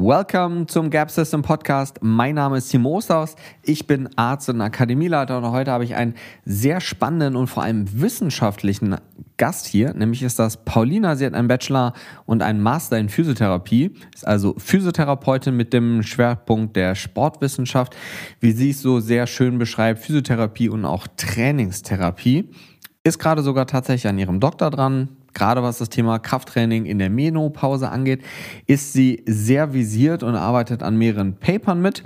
Welcome zum Gap System Podcast. Mein Name ist Timo Osterhaus. Ich bin Arzt und Akademieleiter und heute habe ich einen sehr spannenden und vor allem wissenschaftlichen Gast hier, nämlich ist das Paulina. Sie hat einen Bachelor und einen Master in Physiotherapie, ist also Physiotherapeutin mit dem Schwerpunkt der Sportwissenschaft, wie sie es so sehr schön beschreibt, Physiotherapie und auch Trainingstherapie. Ist gerade sogar tatsächlich an ihrem Doktor dran, gerade was das Thema Krafttraining in der Menopause angeht, ist sie sehr visiert und arbeitet an mehreren Papern mit.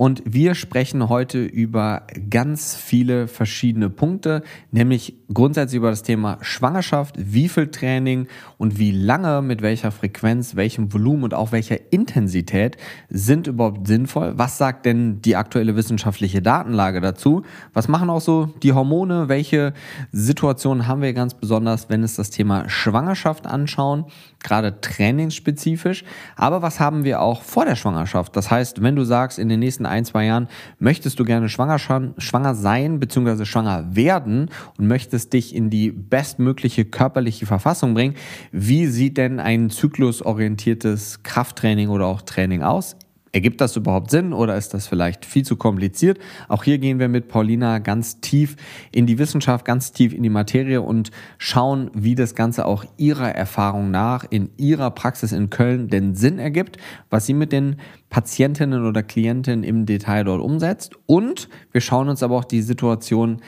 Und wir sprechen heute über ganz viele verschiedene Punkte, nämlich grundsätzlich über das Thema Schwangerschaft, wie viel Training und wie lange, mit welcher Frequenz, welchem Volumen und auch welcher Intensität sind überhaupt sinnvoll. Was sagt denn die aktuelle wissenschaftliche Datenlage dazu? Was machen auch so die Hormone? Welche Situationen haben wir ganz besonders, wenn es das Thema Schwangerschaft anschauen? Gerade trainingsspezifisch. Aber was haben wir auch vor der Schwangerschaft? Das heißt, wenn du sagst, in den nächsten ein, zwei Jahren möchtest du gerne schwanger, schwanger sein bzw. schwanger werden und möchtest dich in die bestmögliche körperliche Verfassung bringen, wie sieht denn ein zyklusorientiertes Krafttraining oder auch Training aus? Ergibt das überhaupt Sinn oder ist das vielleicht viel zu kompliziert? Auch hier gehen wir mit Paulina ganz tief in die Wissenschaft, ganz tief in die Materie und schauen, wie das Ganze auch ihrer Erfahrung nach in ihrer Praxis in Köln den Sinn ergibt, was sie mit den Patientinnen oder Klientinnen im Detail dort umsetzt. Und wir schauen uns aber auch die Situation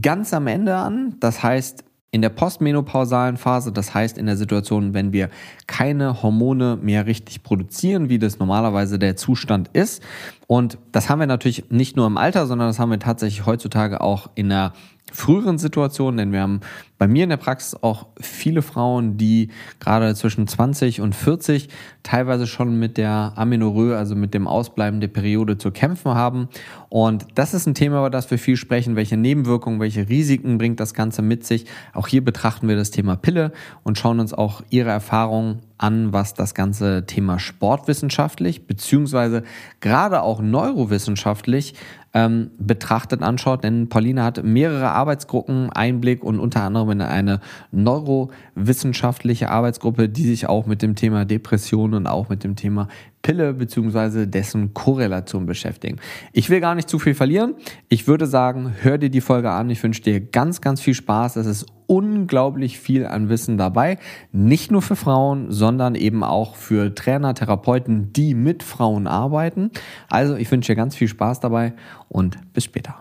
ganz am Ende an. Das heißt, in der postmenopausalen Phase, das heißt in der Situation, wenn wir keine Hormone mehr richtig produzieren, wie das normalerweise der Zustand ist. Und das haben wir natürlich nicht nur im Alter, sondern das haben wir tatsächlich heutzutage auch in der früheren Situationen, denn wir haben bei mir in der Praxis auch viele Frauen, die gerade zwischen 20 und 40 teilweise schon mit der Amenorrhoe, also mit dem Ausbleiben der Periode zu kämpfen haben. Und das ist ein Thema, über das wir viel sprechen. Welche Nebenwirkungen, welche Risiken bringt das Ganze mit sich? Auch hier betrachten wir das Thema Pille und schauen uns auch ihre Erfahrungen an, was das ganze Thema sportwissenschaftlich beziehungsweise gerade auch neurowissenschaftlich ähm, betrachtet anschaut. Denn Pauline hat mehrere Arbeitsgruppen, Einblick und unter anderem in eine neurowissenschaftliche Arbeitsgruppe, die sich auch mit dem Thema Depression und auch mit dem Thema Pille bzw. dessen Korrelation beschäftigen. Ich will gar nicht zu viel verlieren. Ich würde sagen, hör dir die Folge an. Ich wünsche dir ganz, ganz viel Spaß. Es ist unglaublich viel an Wissen dabei. Nicht nur für Frauen, sondern eben auch für Trainer, Therapeuten, die mit Frauen arbeiten. Also ich wünsche dir ganz viel Spaß dabei und bis später.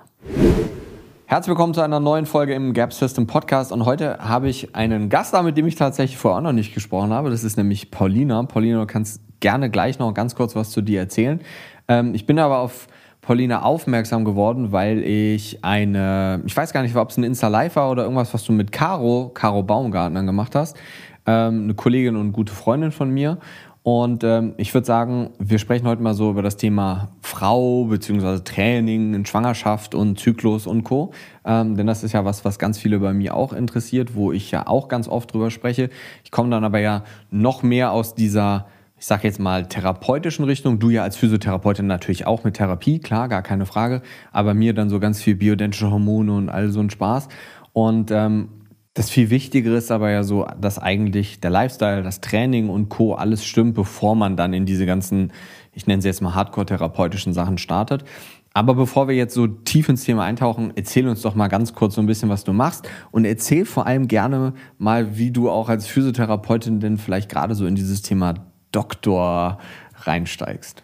Herzlich willkommen zu einer neuen Folge im Gap System Podcast und heute habe ich einen Gast da, mit dem ich tatsächlich vorher auch noch nicht gesprochen habe. Das ist nämlich Paulina. Paulina, du kannst gerne gleich noch ganz kurz was zu dir erzählen. Ähm, ich bin aber auf Paulina aufmerksam geworden, weil ich eine, ich weiß gar nicht, ob es ein Insta-Live war oder irgendwas, was du mit Caro, Caro Baumgartner gemacht hast. Ähm, eine Kollegin und gute Freundin von mir. Und ähm, ich würde sagen, wir sprechen heute mal so über das Thema Frau bzw. Training in Schwangerschaft und Zyklus und Co. Ähm, denn das ist ja was, was ganz viele bei mir auch interessiert, wo ich ja auch ganz oft drüber spreche. Ich komme dann aber ja noch mehr aus dieser ich sage jetzt mal, therapeutischen Richtung. Du ja als Physiotherapeutin natürlich auch mit Therapie, klar, gar keine Frage. Aber mir dann so ganz viel bioidentische Hormone und all so ein Spaß. Und ähm, das viel Wichtigere ist aber ja so, dass eigentlich der Lifestyle, das Training und Co. alles stimmt, bevor man dann in diese ganzen, ich nenne sie jetzt mal Hardcore-therapeutischen Sachen startet. Aber bevor wir jetzt so tief ins Thema eintauchen, erzähl uns doch mal ganz kurz so ein bisschen, was du machst und erzähl vor allem gerne mal, wie du auch als Physiotherapeutin denn vielleicht gerade so in dieses Thema Doktor reinsteigst.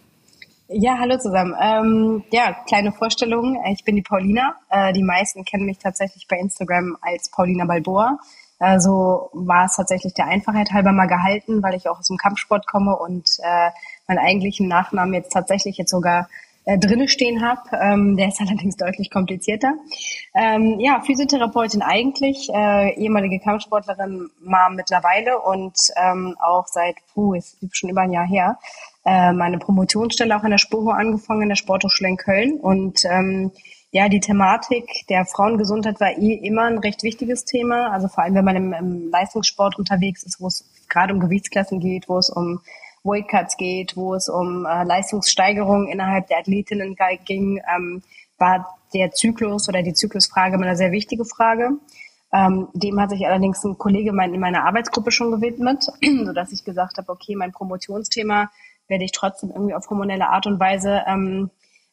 Ja, hallo zusammen. Ähm, ja, kleine Vorstellung. Ich bin die Paulina. Äh, die meisten kennen mich tatsächlich bei Instagram als Paulina Balboa. Also war es tatsächlich der Einfachheit halber mal gehalten, weil ich auch aus dem Kampfsport komme und äh, meinen eigentlichen Nachnamen jetzt tatsächlich jetzt sogar äh, drinne stehen habe. Ähm, der ist allerdings deutlich komplizierter. Ähm, ja, Physiotherapeutin eigentlich, äh, ehemalige Kampfsportlerin mal mittlerweile und ähm, auch seit, puh, ist schon über ein Jahr her, äh, meine Promotionsstelle auch an der Spuro angefangen, in der Sporthochschule in Köln und ähm, ja, die Thematik der Frauengesundheit war eh immer ein recht wichtiges Thema. Also vor allem, wenn man im, im Leistungssport unterwegs ist, wo es gerade um Gewichtsklassen geht, wo es um Weightcuts geht, wo es um äh, Leistungssteigerung innerhalb der Athletinnen ging, ähm, war der Zyklus oder die Zyklusfrage immer eine sehr wichtige Frage. Ähm, dem hat sich allerdings ein Kollege mein, in meiner Arbeitsgruppe schon gewidmet, so dass ich gesagt habe, okay, mein Promotionsthema werde ich trotzdem irgendwie auf hormonelle Art und Weise ähm,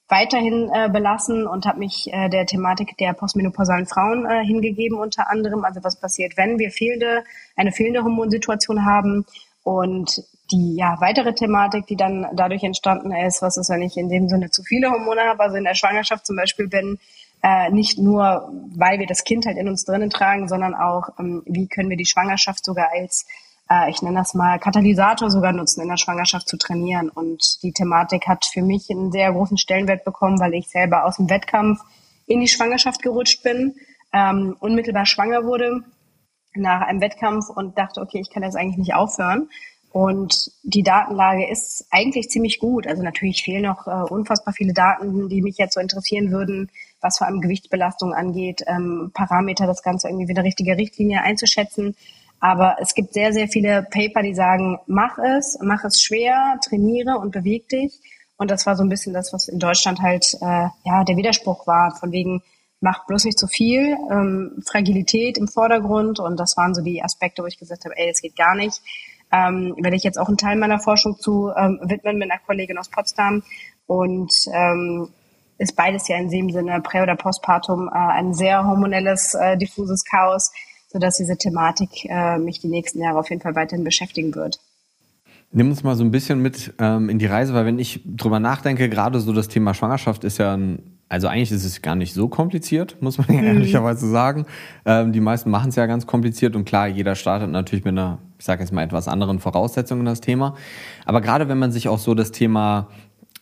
weiterhin äh, belassen und habe mich äh, der Thematik der postmenopausalen Frauen äh, hingegeben unter anderem. Also was passiert, wenn wir fehlende, eine fehlende Hormonsituation haben und die ja weitere Thematik, die dann dadurch entstanden ist, was ist, wenn ich in dem Sinne zu viele Hormone habe, also in der Schwangerschaft zum Beispiel bin, äh, nicht nur, weil wir das Kind halt in uns drinnen tragen, sondern auch, ähm, wie können wir die Schwangerschaft sogar als äh, ich nenne das mal, Katalysator sogar nutzen, in der Schwangerschaft zu trainieren. Und die Thematik hat für mich einen sehr großen Stellenwert bekommen, weil ich selber aus dem Wettkampf in die Schwangerschaft gerutscht bin, ähm, unmittelbar schwanger wurde nach einem Wettkampf und dachte, okay, ich kann das eigentlich nicht aufhören. Und die Datenlage ist eigentlich ziemlich gut. Also natürlich fehlen noch äh, unfassbar viele Daten, die mich jetzt so interessieren würden, was vor allem Gewichtsbelastung angeht, ähm, Parameter, das Ganze irgendwie wieder richtige Richtlinie einzuschätzen. Aber es gibt sehr, sehr viele Paper, die sagen, mach es, mach es schwer, trainiere und beweg dich. Und das war so ein bisschen das, was in Deutschland halt äh, ja der Widerspruch war, von wegen, mach bloß nicht zu viel, ähm, Fragilität im Vordergrund. Und das waren so die Aspekte, wo ich gesagt habe, ey, das geht gar nicht. Ähm, werde ich jetzt auch einen Teil meiner Forschung zu ähm, widmen mit einer Kollegin aus Potsdam. Und ähm, ist beides ja in dem Sinne, Prä- oder Postpartum, äh, ein sehr hormonelles, äh, diffuses Chaos sodass diese Thematik äh, mich die nächsten Jahre auf jeden Fall weiterhin beschäftigen wird. Nimm uns mal so ein bisschen mit ähm, in die Reise, weil wenn ich drüber nachdenke, gerade so das Thema Schwangerschaft ist ja ein, also eigentlich ist es gar nicht so kompliziert, muss man ja mhm. ehrlicherweise sagen. Ähm, die meisten machen es ja ganz kompliziert und klar, jeder startet natürlich mit einer, ich sage jetzt mal, etwas anderen Voraussetzungen in das Thema. Aber gerade wenn man sich auch so das Thema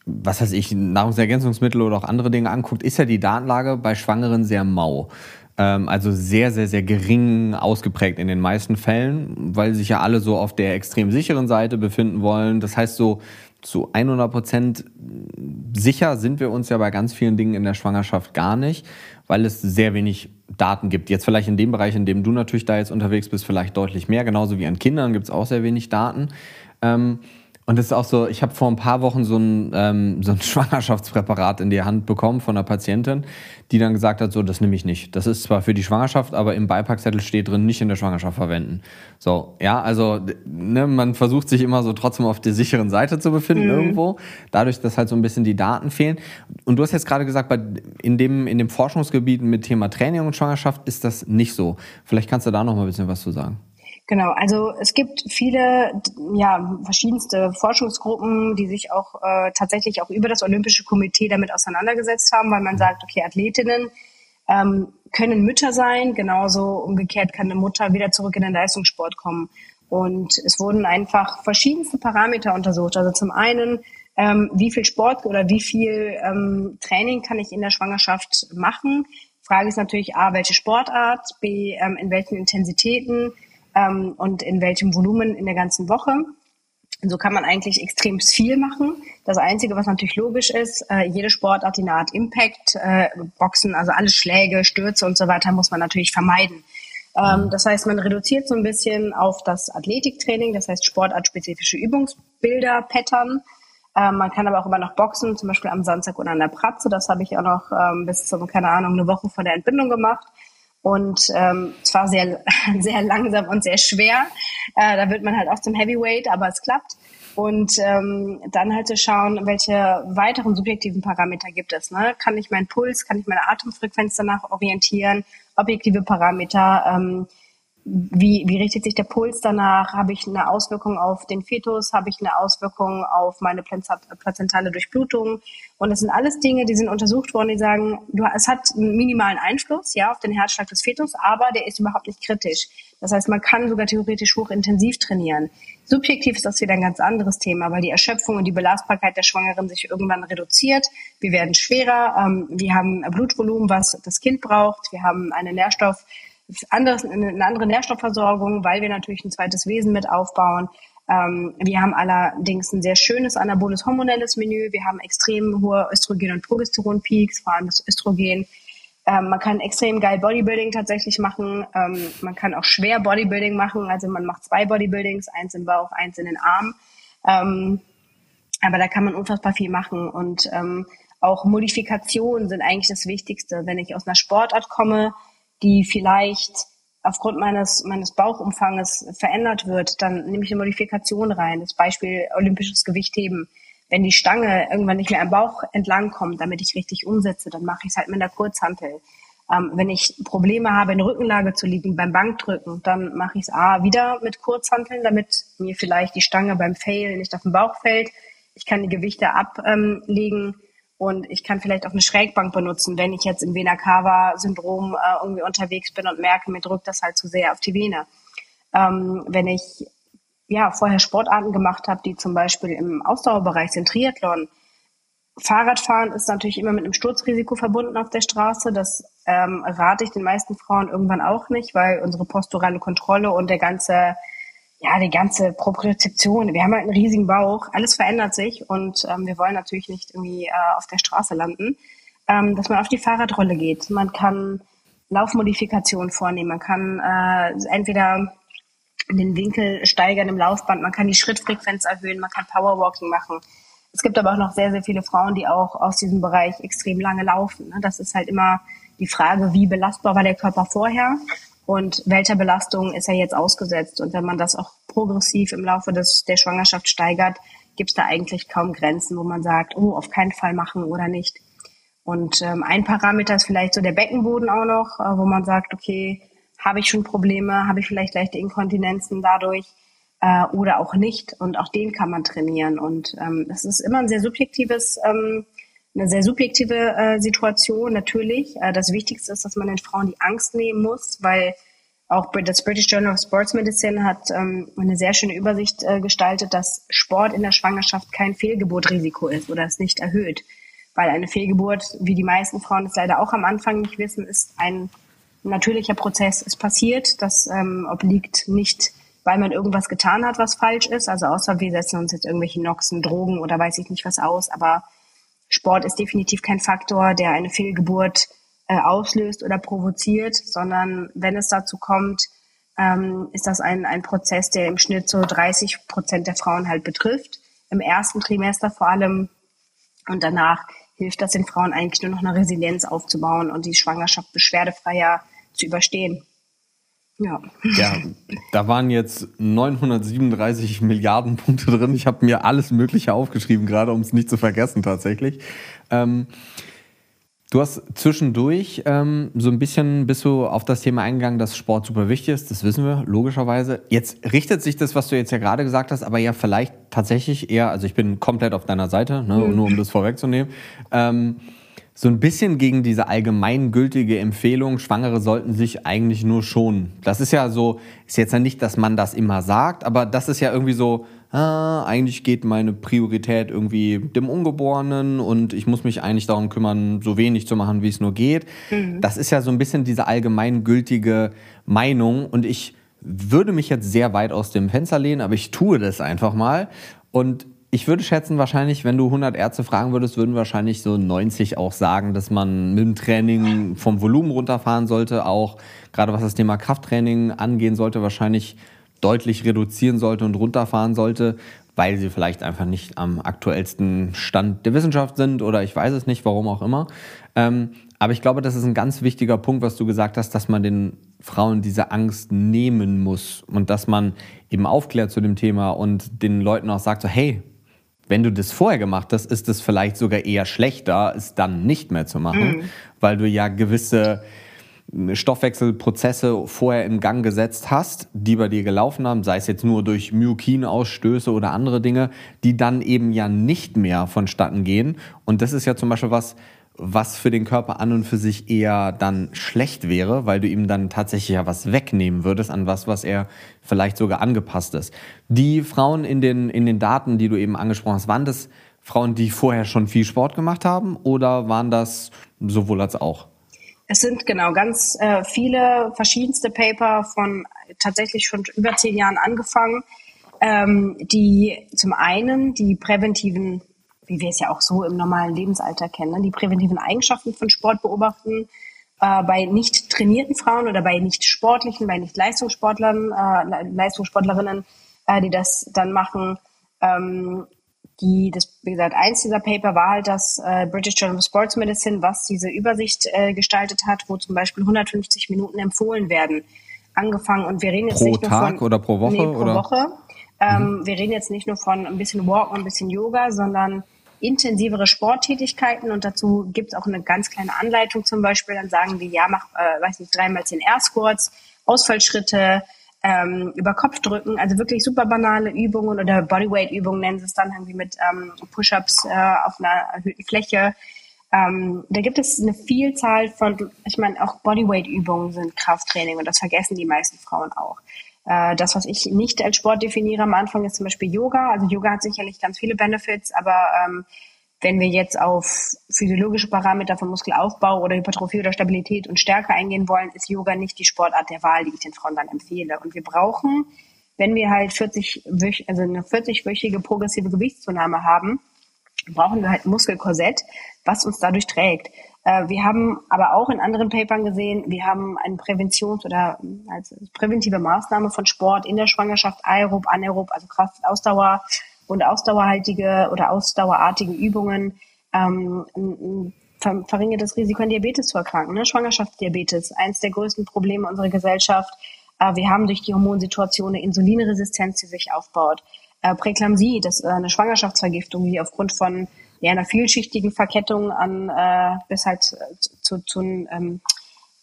was weiß ich, Nahrungsergänzungsmittel oder auch andere Dinge anguckt, ist ja die Datenlage bei Schwangeren sehr mau. Ähm, also sehr, sehr, sehr gering ausgeprägt in den meisten Fällen, weil sich ja alle so auf der extrem sicheren Seite befinden wollen. Das heißt, so zu 100 Prozent sicher sind wir uns ja bei ganz vielen Dingen in der Schwangerschaft gar nicht, weil es sehr wenig Daten gibt. Jetzt vielleicht in dem Bereich, in dem du natürlich da jetzt unterwegs bist, vielleicht deutlich mehr. Genauso wie an Kindern gibt es auch sehr wenig Daten. Ähm, und das ist auch so, ich habe vor ein paar Wochen so ein, ähm, so ein Schwangerschaftspräparat in die Hand bekommen von einer Patientin, die dann gesagt hat, so, das nehme ich nicht. Das ist zwar für die Schwangerschaft, aber im Beipackzettel steht drin, nicht in der Schwangerschaft verwenden. So, ja, also ne, man versucht sich immer so trotzdem auf der sicheren Seite zu befinden mhm. irgendwo, dadurch, dass halt so ein bisschen die Daten fehlen. Und du hast jetzt gerade gesagt, bei, in, dem, in dem Forschungsgebiet mit Thema Training und Schwangerschaft ist das nicht so. Vielleicht kannst du da noch mal ein bisschen was zu sagen. Genau, also es gibt viele, ja, verschiedenste Forschungsgruppen, die sich auch äh, tatsächlich auch über das Olympische Komitee damit auseinandergesetzt haben, weil man sagt, okay, Athletinnen ähm, können Mütter sein, genauso umgekehrt kann eine Mutter wieder zurück in den Leistungssport kommen. Und es wurden einfach verschiedenste Parameter untersucht. Also zum einen, ähm, wie viel Sport oder wie viel ähm, Training kann ich in der Schwangerschaft machen? Frage ist natürlich A, welche Sportart, B, ähm, in welchen Intensitäten, ähm, und in welchem Volumen in der ganzen Woche. Und so kann man eigentlich extrem viel machen. Das Einzige, was natürlich logisch ist, äh, jede Sportart, die eine Art Impact, äh, Boxen, also alle Schläge, Stürze und so weiter, muss man natürlich vermeiden. Ähm, das heißt, man reduziert so ein bisschen auf das Athletiktraining, das heißt sportartspezifische Übungsbilder, Pattern. Ähm, man kann aber auch immer noch boxen, zum Beispiel am Samstag oder an der Pratze. Das habe ich auch noch ähm, bis zum, keine Ahnung, eine Woche vor der Entbindung gemacht und ähm, zwar sehr sehr langsam und sehr schwer. Äh, da wird man halt auch zum Heavyweight, aber es klappt. Und ähm, dann halt zu schauen, welche weiteren subjektiven Parameter gibt es. Ne? Kann ich meinen Puls, kann ich meine Atemfrequenz danach orientieren? Objektive Parameter, ähm, wie, wie richtet sich der Puls danach? Habe ich eine Auswirkung auf den Fetus? Habe ich eine Auswirkung auf meine plazentale Durchblutung? Und das sind alles Dinge, die sind untersucht worden, die sagen, du, es hat einen minimalen Einfluss, ja, auf den Herzschlag des Fetus, aber der ist überhaupt nicht kritisch. Das heißt, man kann sogar theoretisch hochintensiv trainieren. Subjektiv ist das wieder ein ganz anderes Thema, weil die Erschöpfung und die Belastbarkeit der Schwangeren sich irgendwann reduziert. Wir werden schwerer, ähm, wir haben Blutvolumen, was das Kind braucht, wir haben eine Nährstoff anderes, eine andere Nährstoffversorgung, weil wir natürlich ein zweites Wesen mit aufbauen. Ähm, wir haben allerdings ein sehr schönes anaboles hormonelles Menü. Wir haben extrem hohe Östrogen- und Progesteron-Peaks, vor allem das Östrogen. Ähm, man kann extrem geil Bodybuilding tatsächlich machen. Ähm, man kann auch schwer Bodybuilding machen. Also man macht zwei Bodybuildings, eins im Bauch, eins in den Arm. Ähm, aber da kann man unfassbar viel machen. Und ähm, auch Modifikationen sind eigentlich das Wichtigste. Wenn ich aus einer Sportart komme, die vielleicht aufgrund meines, meines Bauchumfanges verändert wird, dann nehme ich eine Modifikation rein. Das Beispiel olympisches Gewichtheben. Wenn die Stange irgendwann nicht mehr am Bauch entlang kommt, damit ich richtig umsetze, dann mache ich es halt mit einer Kurzhantel. Ähm, wenn ich Probleme habe, in Rückenlage zu liegen beim Bankdrücken, dann mache ich es A wieder mit Kurzhanteln, damit mir vielleicht die Stange beim Fail nicht auf den Bauch fällt. Ich kann die Gewichte ablegen und ich kann vielleicht auch eine Schrägbank benutzen, wenn ich jetzt im Vena Cava Syndrom äh, irgendwie unterwegs bin und merke, mir drückt das halt zu sehr auf die Vene. Ähm, wenn ich ja vorher Sportarten gemacht habe, die zum Beispiel im Ausdauerbereich sind, Triathlon, Fahrradfahren ist natürlich immer mit einem Sturzrisiko verbunden auf der Straße. Das ähm, rate ich den meisten Frauen irgendwann auch nicht, weil unsere posturale Kontrolle und der ganze, ja, die ganze Propriozeption, wir haben halt einen riesigen Bauch, alles verändert sich und ähm, wir wollen natürlich nicht irgendwie äh, auf der Straße landen, ähm, dass man auf die Fahrradrolle geht. Man kann Laufmodifikationen vornehmen, man kann äh, entweder den Winkel steigern im Laufband, man kann die Schrittfrequenz erhöhen, man kann Powerwalking machen es gibt aber auch noch sehr, sehr viele Frauen, die auch aus diesem Bereich extrem lange laufen. Ne? Das ist halt immer die Frage, wie belastbar war der Körper vorher und welcher Belastung ist er jetzt ausgesetzt. Und wenn man das auch progressiv im Laufe des, der Schwangerschaft steigert, gibt es da eigentlich kaum Grenzen, wo man sagt, oh, auf keinen Fall machen oder nicht. Und ähm, ein Parameter ist vielleicht so der Beckenboden auch noch, äh, wo man sagt, okay, habe ich schon Probleme, habe ich vielleicht leichte Inkontinenzen dadurch äh, oder auch nicht. Und auch den kann man trainieren. Und ähm, das ist immer ein sehr subjektives, ähm, eine sehr subjektive äh, Situation natürlich. Äh, das Wichtigste ist, dass man den Frauen die Angst nehmen muss, weil auch das British Journal of Sports Medicine hat ähm, eine sehr schöne Übersicht äh, gestaltet, dass Sport in der Schwangerschaft kein Fehlgeburtrisiko ist oder es nicht erhöht. Weil eine Fehlgeburt, wie die meisten Frauen es leider auch am Anfang nicht wissen, ist ein natürlicher Prozess. Es passiert, das ähm, obliegt nicht weil man irgendwas getan hat, was falsch ist. Also außer wir setzen uns jetzt irgendwelche Noxen, Drogen oder weiß ich nicht was aus. Aber Sport ist definitiv kein Faktor, der eine Fehlgeburt äh, auslöst oder provoziert, sondern wenn es dazu kommt, ähm, ist das ein, ein Prozess, der im Schnitt so 30 Prozent der Frauen halt betrifft. Im ersten Trimester vor allem. Und danach hilft das den Frauen eigentlich nur noch eine Resilienz aufzubauen und die Schwangerschaft beschwerdefreier zu überstehen. Ja. ja, da waren jetzt 937 Milliarden Punkte drin. Ich habe mir alles Mögliche aufgeschrieben, gerade um es nicht zu vergessen tatsächlich. Ähm, du hast zwischendurch ähm, so ein bisschen bist du auf das Thema eingegangen, dass Sport super wichtig ist. Das wissen wir logischerweise. Jetzt richtet sich das, was du jetzt ja gerade gesagt hast, aber ja vielleicht tatsächlich eher. Also ich bin komplett auf deiner Seite, ne, mhm. nur um das vorwegzunehmen. Ähm, so ein bisschen gegen diese allgemeingültige Empfehlung, Schwangere sollten sich eigentlich nur schonen. Das ist ja so, ist jetzt ja nicht, dass man das immer sagt, aber das ist ja irgendwie so, ah, eigentlich geht meine Priorität irgendwie dem Ungeborenen und ich muss mich eigentlich darum kümmern, so wenig zu machen, wie es nur geht. Mhm. Das ist ja so ein bisschen diese allgemeingültige Meinung und ich würde mich jetzt sehr weit aus dem Fenster lehnen, aber ich tue das einfach mal und ich würde schätzen, wahrscheinlich, wenn du 100 Ärzte fragen würdest, würden wahrscheinlich so 90 auch sagen, dass man mit dem Training vom Volumen runterfahren sollte, auch gerade was das Thema Krafttraining angehen sollte, wahrscheinlich deutlich reduzieren sollte und runterfahren sollte, weil sie vielleicht einfach nicht am aktuellsten Stand der Wissenschaft sind oder ich weiß es nicht, warum auch immer. Ähm, aber ich glaube, das ist ein ganz wichtiger Punkt, was du gesagt hast, dass man den Frauen diese Angst nehmen muss und dass man eben aufklärt zu dem Thema und den Leuten auch sagt, so, hey, wenn du das vorher gemacht hast, ist es vielleicht sogar eher schlechter, es dann nicht mehr zu machen, mhm. weil du ja gewisse Stoffwechselprozesse vorher in Gang gesetzt hast, die bei dir gelaufen haben, sei es jetzt nur durch Myokinausstöße oder andere Dinge, die dann eben ja nicht mehr vonstatten gehen. Und das ist ja zum Beispiel was, was für den Körper an und für sich eher dann schlecht wäre, weil du ihm dann tatsächlich ja was wegnehmen würdest an was, was er vielleicht sogar angepasst ist. Die Frauen in den, in den Daten, die du eben angesprochen hast, waren das Frauen, die vorher schon viel Sport gemacht haben oder waren das sowohl als auch? Es sind genau ganz äh, viele verschiedenste Paper von tatsächlich schon über zehn Jahren angefangen, ähm, die zum einen die präventiven wie wir es ja auch so im normalen Lebensalter kennen, ne? die präventiven Eigenschaften von Sport beobachten. Äh, bei nicht trainierten Frauen oder bei nicht sportlichen, bei nicht Leistungssportlern, äh, Leistungssportlerinnen, äh, die das dann machen, ähm, die, das, wie gesagt, eins dieser Paper war halt das äh, British Journal of Sports Medicine, was diese Übersicht äh, gestaltet hat, wo zum Beispiel 150 Minuten empfohlen werden angefangen und wir reden jetzt pro nicht nur Tag von oder pro Woche nee, pro oder Woche. Ähm, mhm. Wir reden jetzt nicht nur von ein bisschen Walk und ein bisschen Yoga, sondern intensivere Sporttätigkeiten und dazu gibt es auch eine ganz kleine Anleitung zum Beispiel. Dann sagen die, ja, mach, äh, weiß nicht, dreimal zehn Air Squats, Ausfallschritte, ähm, über Kopf drücken, also wirklich super banale Übungen oder Bodyweight-Übungen nennen sie es dann irgendwie mit ähm, Push-ups äh, auf einer erhöhten Fläche. Ähm, da gibt es eine Vielzahl von, ich meine, auch Bodyweight-Übungen sind Krafttraining und das vergessen die meisten Frauen auch. Äh, das, was ich nicht als Sport definiere am Anfang, ist zum Beispiel Yoga. Also Yoga hat sicherlich ganz viele Benefits, aber ähm, wenn wir jetzt auf physiologische Parameter von Muskelaufbau oder Hypertrophie oder Stabilität und Stärke eingehen wollen, ist Yoga nicht die Sportart der Wahl, die ich den Frauen dann empfehle. Und wir brauchen, wenn wir halt 40, also eine 40-wöchige progressive Gewichtszunahme haben, brauchen wir halt ein Muskelkorsett, was uns dadurch trägt. Äh, wir haben aber auch in anderen Papern gesehen, wir haben eine Präventions- oder als präventive Maßnahme von Sport in der Schwangerschaft, aerob, anaerob, also Kraft, Ausdauer und ausdauerhaltige oder ausdauerartige Übungen ähm, ver verringert das Risiko an Diabetes zu erkranken. Ne? Schwangerschaftsdiabetes, eines der größten Probleme unserer Gesellschaft. Äh, wir haben durch die Hormonsituation eine Insulinresistenz, die sich aufbaut. Äh, Präklampsie, das äh, eine Schwangerschaftsvergiftung, die aufgrund von ja, einer vielschichtigen Verkettung an äh, bis halt äh, zu, zu ähm,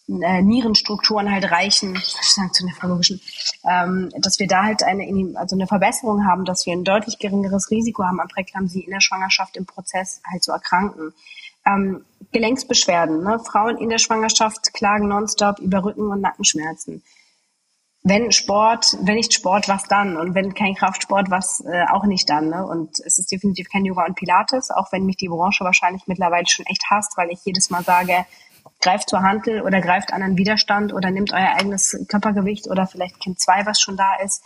äh, Nierenstrukturen halt reichen, sagen zu nephrologischen, ähm, dass wir da halt eine, also eine Verbesserung haben, dass wir ein deutlich geringeres Risiko haben, an Präklampsie in der Schwangerschaft im Prozess halt zu erkranken. Ähm, Gelenksbeschwerden. Ne? Frauen in der Schwangerschaft klagen nonstop über Rücken- und Nackenschmerzen. Wenn Sport, wenn nicht Sport, was dann? Und wenn kein Kraftsport, was äh, auch nicht dann? Ne? Und es ist definitiv kein Yoga und Pilates, auch wenn mich die Branche wahrscheinlich mittlerweile schon echt hasst, weil ich jedes Mal sage, greift zur Hantel oder greift an einen Widerstand oder nimmt euer eigenes Körpergewicht oder vielleicht Kind 2, was schon da ist.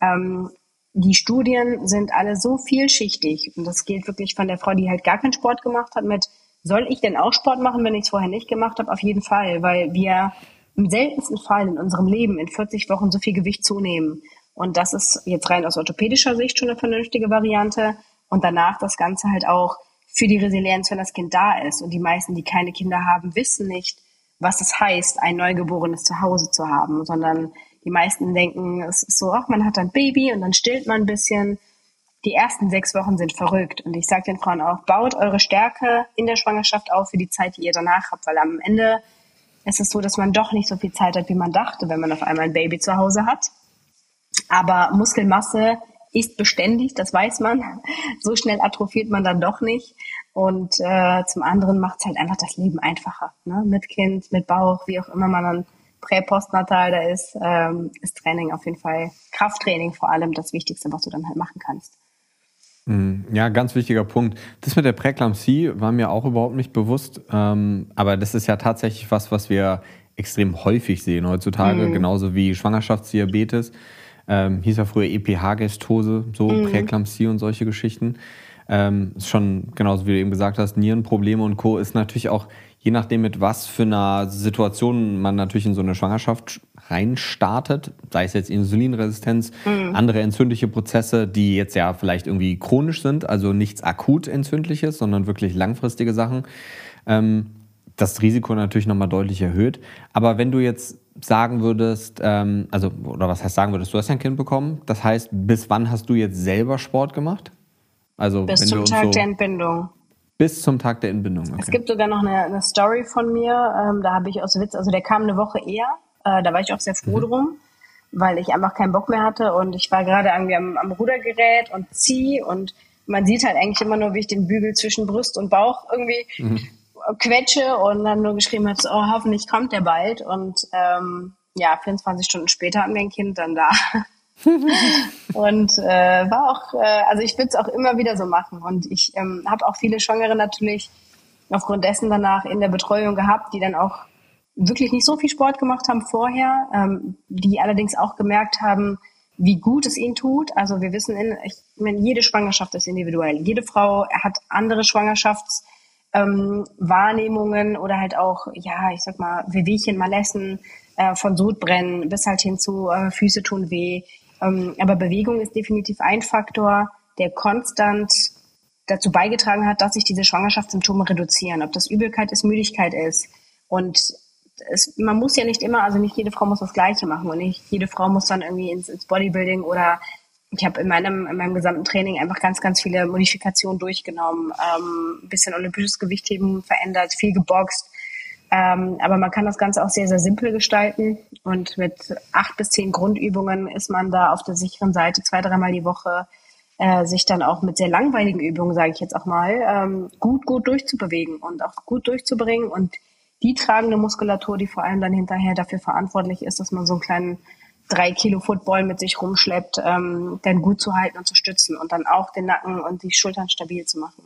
Ähm, die Studien sind alle so vielschichtig und das gilt wirklich von der Frau, die halt gar keinen Sport gemacht hat, mit soll ich denn auch Sport machen, wenn ich es vorher nicht gemacht habe? Auf jeden Fall, weil wir im seltensten Fall in unserem Leben in 40 Wochen so viel Gewicht zunehmen. Und das ist jetzt rein aus orthopädischer Sicht schon eine vernünftige Variante. Und danach das Ganze halt auch für die Resilienz, wenn das Kind da ist. Und die meisten, die keine Kinder haben, wissen nicht, was es heißt, ein neugeborenes Zuhause zu haben, sondern die meisten denken, es ist so, ach, man hat ein Baby und dann stillt man ein bisschen. Die ersten sechs Wochen sind verrückt. Und ich sage den Frauen auch, baut eure Stärke in der Schwangerschaft auf für die Zeit, die ihr danach habt, weil am Ende ist es so, dass man doch nicht so viel Zeit hat, wie man dachte, wenn man auf einmal ein Baby zu Hause hat. Aber Muskelmasse ist beständig, das weiß man. So schnell atrophiert man dann doch nicht. Und äh, zum anderen macht es halt einfach das Leben einfacher. Ne? Mit Kind, mit Bauch, wie auch immer man dann prä-postnatal da ist, ähm, ist Training auf jeden Fall, Krafttraining vor allem das Wichtigste, was du dann halt machen kannst. Mhm. Ja, ganz wichtiger Punkt. Das mit der Präklampsie war mir auch überhaupt nicht bewusst, ähm, aber das ist ja tatsächlich was, was wir extrem häufig sehen heutzutage, mhm. genauso wie Schwangerschaftsdiabetes ähm, hieß ja früher EPH-Gestose, so mhm. Präeklampsie und solche Geschichten. Ähm, ist schon genauso wie du eben gesagt hast, Nierenprobleme und Co. ist natürlich auch, je nachdem mit was für einer Situation man natürlich in so eine Schwangerschaft reinstartet, sei es jetzt Insulinresistenz, mhm. andere entzündliche Prozesse, die jetzt ja vielleicht irgendwie chronisch sind, also nichts akut entzündliches, sondern wirklich langfristige Sachen, ähm, das Risiko natürlich nochmal deutlich erhöht. Aber wenn du jetzt sagen würdest, ähm, also, oder was heißt sagen würdest, du hast ein Kind bekommen, das heißt, bis wann hast du jetzt selber Sport gemacht? Also, bis zum Tag so der Entbindung. Bis zum Tag der Entbindung. Okay. Es gibt sogar noch eine, eine Story von mir, ähm, da habe ich aus Witz, also der kam eine Woche eher, äh, da war ich auch sehr froh mhm. drum, weil ich einfach keinen Bock mehr hatte und ich war gerade irgendwie am, am Rudergerät und zieh und man sieht halt eigentlich immer nur, wie ich den Bügel zwischen Brust und Bauch irgendwie mhm quetsche und dann nur geschrieben hat, oh, hoffentlich kommt der bald. Und ähm, ja, 24 Stunden später hatten wir ein Kind dann da. und äh, war auch, äh, also ich würde es auch immer wieder so machen. Und ich ähm, habe auch viele Schwangere natürlich aufgrund dessen danach in der Betreuung gehabt, die dann auch wirklich nicht so viel Sport gemacht haben vorher, ähm, die allerdings auch gemerkt haben, wie gut es ihnen tut. Also wir wissen, in, ich meine, jede Schwangerschaft ist individuell. Jede Frau hat andere Schwangerschafts- ähm, oder halt auch, ja, ich sag mal, Wehwehchen, Malessen, äh, von Sodbrennen bis halt hin zu äh, Füße tun weh. Ähm, aber Bewegung ist definitiv ein Faktor, der konstant dazu beigetragen hat, dass sich diese Schwangerschaftssymptome reduzieren. Ob das Übelkeit ist, Müdigkeit ist. Und es, man muss ja nicht immer, also nicht jede Frau muss das Gleiche machen und nicht jede Frau muss dann irgendwie ins, ins Bodybuilding oder ich habe in meinem, in meinem gesamten Training einfach ganz, ganz viele Modifikationen durchgenommen, ähm, ein bisschen olympisches Gewichtheben verändert, viel geboxt. Ähm, aber man kann das Ganze auch sehr, sehr simpel gestalten. Und mit acht bis zehn Grundübungen ist man da auf der sicheren Seite zwei, dreimal die Woche äh, sich dann auch mit sehr langweiligen Übungen, sage ich jetzt auch mal, ähm, gut, gut durchzubewegen und auch gut durchzubringen. Und die tragende Muskulatur, die vor allem dann hinterher dafür verantwortlich ist, dass man so einen kleinen drei Kilo Football mit sich rumschleppt, ähm, dann gut zu halten und zu stützen und dann auch den Nacken und die Schultern stabil zu machen.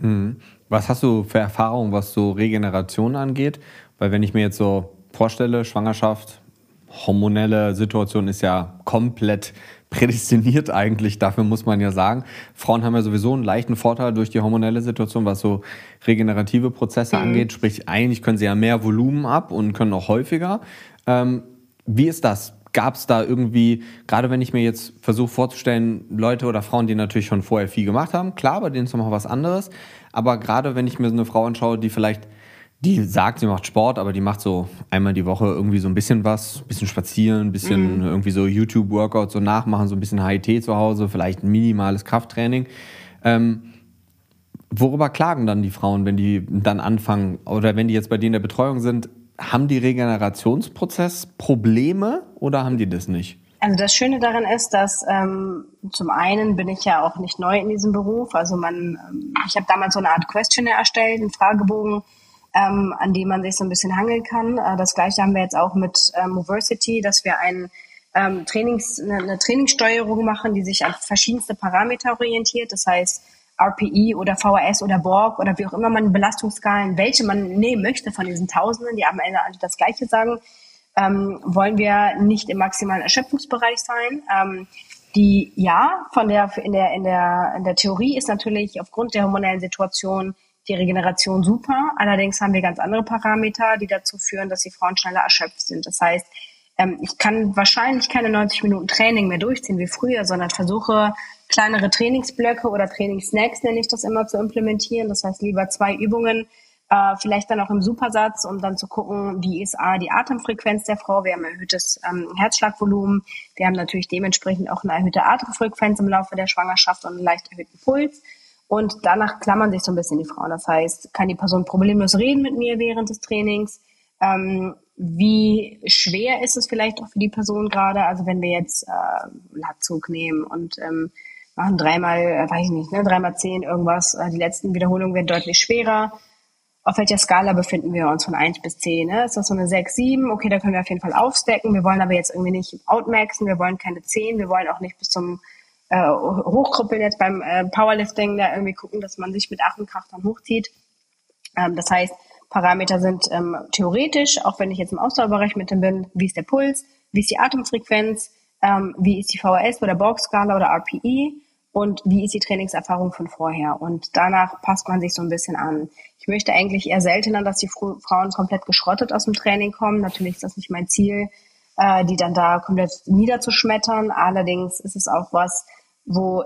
Mhm. Was hast du für Erfahrungen, was so Regeneration angeht? Weil wenn ich mir jetzt so vorstelle, Schwangerschaft, hormonelle Situation ist ja komplett prädestiniert eigentlich, dafür muss man ja sagen. Frauen haben ja sowieso einen leichten Vorteil durch die hormonelle Situation, was so regenerative Prozesse mhm. angeht. Sprich, eigentlich können sie ja mehr Volumen ab und können auch häufiger. Ähm, wie ist das? Gab es da irgendwie, gerade wenn ich mir jetzt versuche vorzustellen, Leute oder Frauen, die natürlich schon vorher viel gemacht haben, klar, bei denen ist noch was anderes, aber gerade wenn ich mir so eine Frau anschaue, die vielleicht, die sagt, sie macht Sport, aber die macht so einmal die Woche irgendwie so ein bisschen was, ein bisschen spazieren, ein bisschen mhm. irgendwie so YouTube-Workouts so nachmachen, so ein bisschen HIT zu Hause, vielleicht ein minimales Krafttraining. Ähm, worüber klagen dann die Frauen, wenn die dann anfangen oder wenn die jetzt bei dir in der Betreuung sind, haben die Regenerationsprozess Probleme oder haben die das nicht? Also das Schöne daran ist, dass ähm, zum einen bin ich ja auch nicht neu in diesem Beruf. Also man, ähm, ich habe damals so eine Art Questionnaire erstellt, einen Fragebogen, ähm, an dem man sich so ein bisschen hangeln kann. Äh, das gleiche haben wir jetzt auch mit äh, Moversity, dass wir ein ähm, Trainings, eine, eine Trainingssteuerung machen, die sich auf verschiedenste Parameter orientiert. Das heißt, RPE oder VHS oder Borg oder wie auch immer man Belastungsskalen, welche man nehmen möchte von diesen Tausenden, die am Ende alle das Gleiche sagen, ähm, wollen wir nicht im maximalen Erschöpfungsbereich sein. Ähm, die ja, von der in der in der in der Theorie ist natürlich aufgrund der hormonellen Situation die Regeneration super. Allerdings haben wir ganz andere Parameter, die dazu führen, dass die Frauen schneller erschöpft sind. Das heißt, ähm, ich kann wahrscheinlich keine 90 Minuten Training mehr durchziehen wie früher, sondern versuche kleinere Trainingsblöcke oder Trainingssnacks nenne ich das immer zu implementieren. Das heißt lieber zwei Übungen, äh, vielleicht dann auch im Supersatz, um dann zu gucken, wie ist A, die Atemfrequenz der Frau. Wir haben erhöhtes ähm, Herzschlagvolumen. Wir haben natürlich dementsprechend auch eine erhöhte Atemfrequenz im Laufe der Schwangerschaft und einen leicht erhöhten Puls. Und danach klammern sich so ein bisschen die Frauen. Das heißt, kann die Person problemlos reden mit mir während des Trainings? Ähm, wie schwer ist es vielleicht auch für die Person gerade? Also wenn wir jetzt äh, Latzug nehmen und ähm, machen dreimal, äh, weiß ich nicht, ne, dreimal zehn irgendwas. Äh, die letzten Wiederholungen werden deutlich schwerer. Auf welcher Skala befinden wir uns von eins bis zehn? Ne? Ist das so eine sechs, sieben? Okay, da können wir auf jeden Fall aufstecken. Wir wollen aber jetzt irgendwie nicht outmaxen. Wir wollen keine zehn. Wir wollen auch nicht bis zum äh, Hochkrüppeln jetzt beim äh, Powerlifting da irgendwie gucken, dass man sich mit Achenkraft dann hochzieht. Ähm, das heißt, Parameter sind ähm, theoretisch, auch wenn ich jetzt im Ausdauerbereich mit dem bin, wie ist der Puls, wie ist die Atemfrequenz, ähm, wie ist die VHS oder Borg-Skala oder RPE und wie ist die Trainingserfahrung von vorher. Und danach passt man sich so ein bisschen an. Ich möchte eigentlich eher seltener, dass die Frauen komplett geschrottet aus dem Training kommen. Natürlich ist das nicht mein Ziel, äh, die dann da komplett niederzuschmettern. Allerdings ist es auch was, wo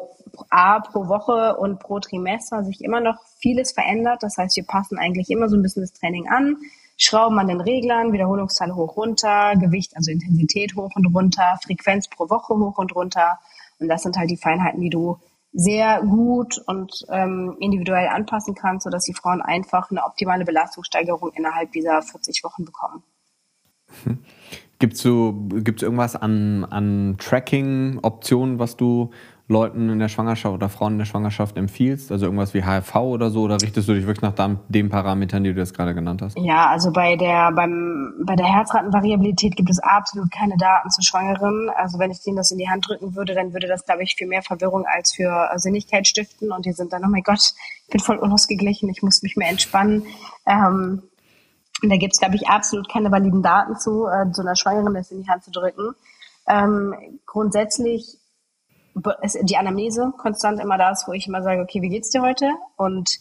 A pro Woche und pro Trimester sich immer noch vieles verändert. Das heißt, wir passen eigentlich immer so ein bisschen das Training an, schrauben an den Reglern, Wiederholungszahl hoch runter, Gewicht, also Intensität hoch und runter, Frequenz pro Woche hoch und runter. Und das sind halt die Feinheiten, die du sehr gut und ähm, individuell anpassen kannst, sodass die Frauen einfach eine optimale Belastungssteigerung innerhalb dieser 40 Wochen bekommen. Gibt es so, gibt's irgendwas an, an Tracking-Optionen, was du Leuten in der Schwangerschaft oder Frauen in der Schwangerschaft empfiehlst? Also irgendwas wie HRV oder so? Oder richtest du dich wirklich nach den Parametern, die du jetzt gerade genannt hast? Ja, also bei der, beim, bei der Herzratenvariabilität gibt es absolut keine Daten zu Schwangeren. Also wenn ich denen das in die Hand drücken würde, dann würde das, glaube ich, viel mehr Verwirrung als für Sinnigkeit stiften. Und die sind dann, oh mein Gott, ich bin voll unausgeglichen, ich muss mich mehr entspannen. Ähm, da gibt es, glaube ich, absolut keine validen Daten zu, äh, so einer Schwangeren das in die Hand zu drücken. Ähm, grundsätzlich die Anamnese konstant immer da ist, wo ich immer sage, okay, wie geht's dir heute? Und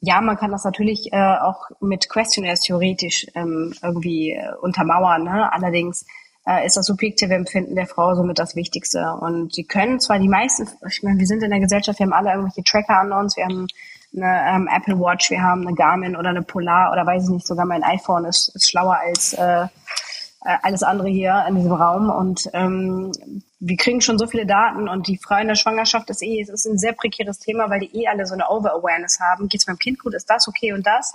ja, man kann das natürlich äh, auch mit Questionnaires theoretisch ähm, irgendwie äh, untermauern. Ne? Allerdings äh, ist das subjektive Empfinden der Frau somit das Wichtigste. Und sie können zwar die meisten, ich meine, wir sind in der Gesellschaft, wir haben alle irgendwelche Tracker an uns, wir haben eine ähm, Apple Watch, wir haben eine Garmin oder eine Polar oder weiß ich nicht, sogar mein iPhone ist, ist schlauer als äh, äh, alles andere hier in diesem Raum. Und ähm, wir kriegen schon so viele Daten und die Frau in der Schwangerschaft ist eh, es ist ein sehr prekäres Thema, weil die eh alle so eine Over-Awareness haben. Geht es meinem Kind gut, ist das okay und das?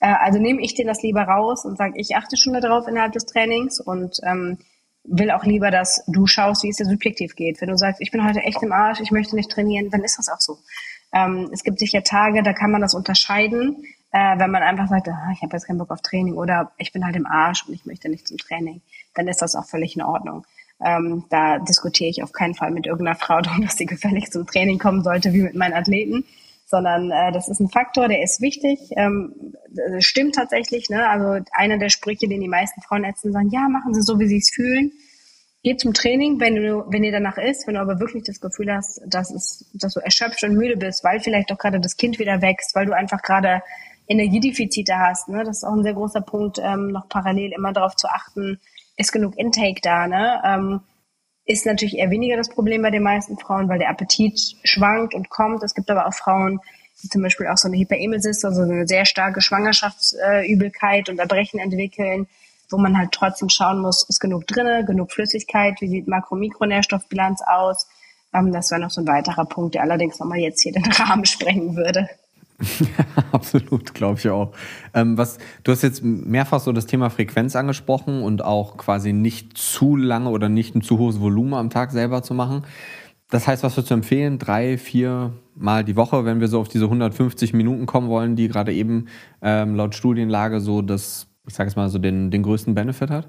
Äh, also nehme ich denen das lieber raus und sage, ich achte schon darauf innerhalb des Trainings und ähm, will auch lieber, dass du schaust, wie es dir subjektiv geht. Wenn du sagst, ich bin heute echt im Arsch, ich möchte nicht trainieren, dann ist das auch so. Ähm, es gibt sicher Tage, da kann man das unterscheiden, äh, wenn man einfach sagt, ah, ich habe jetzt keinen Bock auf Training oder ich bin halt im Arsch und ich möchte nicht zum Training, dann ist das auch völlig in Ordnung. Ähm, da diskutiere ich auf keinen Fall mit irgendeiner Frau darum, dass sie gefällig zum Training kommen sollte, wie mit meinen Athleten, sondern äh, das ist ein Faktor, der ist wichtig. Ähm, das stimmt tatsächlich. Ne? Also einer der Sprüche, den die meisten Frauen ärzten sagen, ja, machen Sie so, wie Sie es fühlen. Geh zum Training, wenn du, wenn dir danach ist, wenn du aber wirklich das Gefühl hast, dass es, dass du erschöpft und müde bist, weil vielleicht auch gerade das Kind wieder wächst, weil du einfach gerade Energiedefizite hast. Ne? Das ist auch ein sehr großer Punkt, ähm, noch parallel immer darauf zu achten, ist genug Intake da. Ne? Ähm, ist natürlich eher weniger das Problem bei den meisten Frauen, weil der Appetit schwankt und kommt. Es gibt aber auch Frauen, die zum Beispiel auch so eine Hyperemesis, also eine sehr starke Schwangerschaftsübelkeit und Erbrechen entwickeln wo man halt trotzdem schauen muss, ist genug drinne, genug Flüssigkeit, wie sieht Makro-Mikronährstoffbilanz aus. Ähm, das wäre noch so ein weiterer Punkt, der allerdings nochmal jetzt hier den Rahmen sprengen würde. Absolut, glaube ich auch. Ähm, was, du hast jetzt mehrfach so das Thema Frequenz angesprochen und auch quasi nicht zu lange oder nicht ein zu hohes Volumen am Tag selber zu machen. Das heißt, was würdest du empfehlen? Drei, vier Mal die Woche, wenn wir so auf diese 150 Minuten kommen wollen, die gerade eben ähm, laut Studienlage so das ich sage es mal so, den, den größten Benefit hat?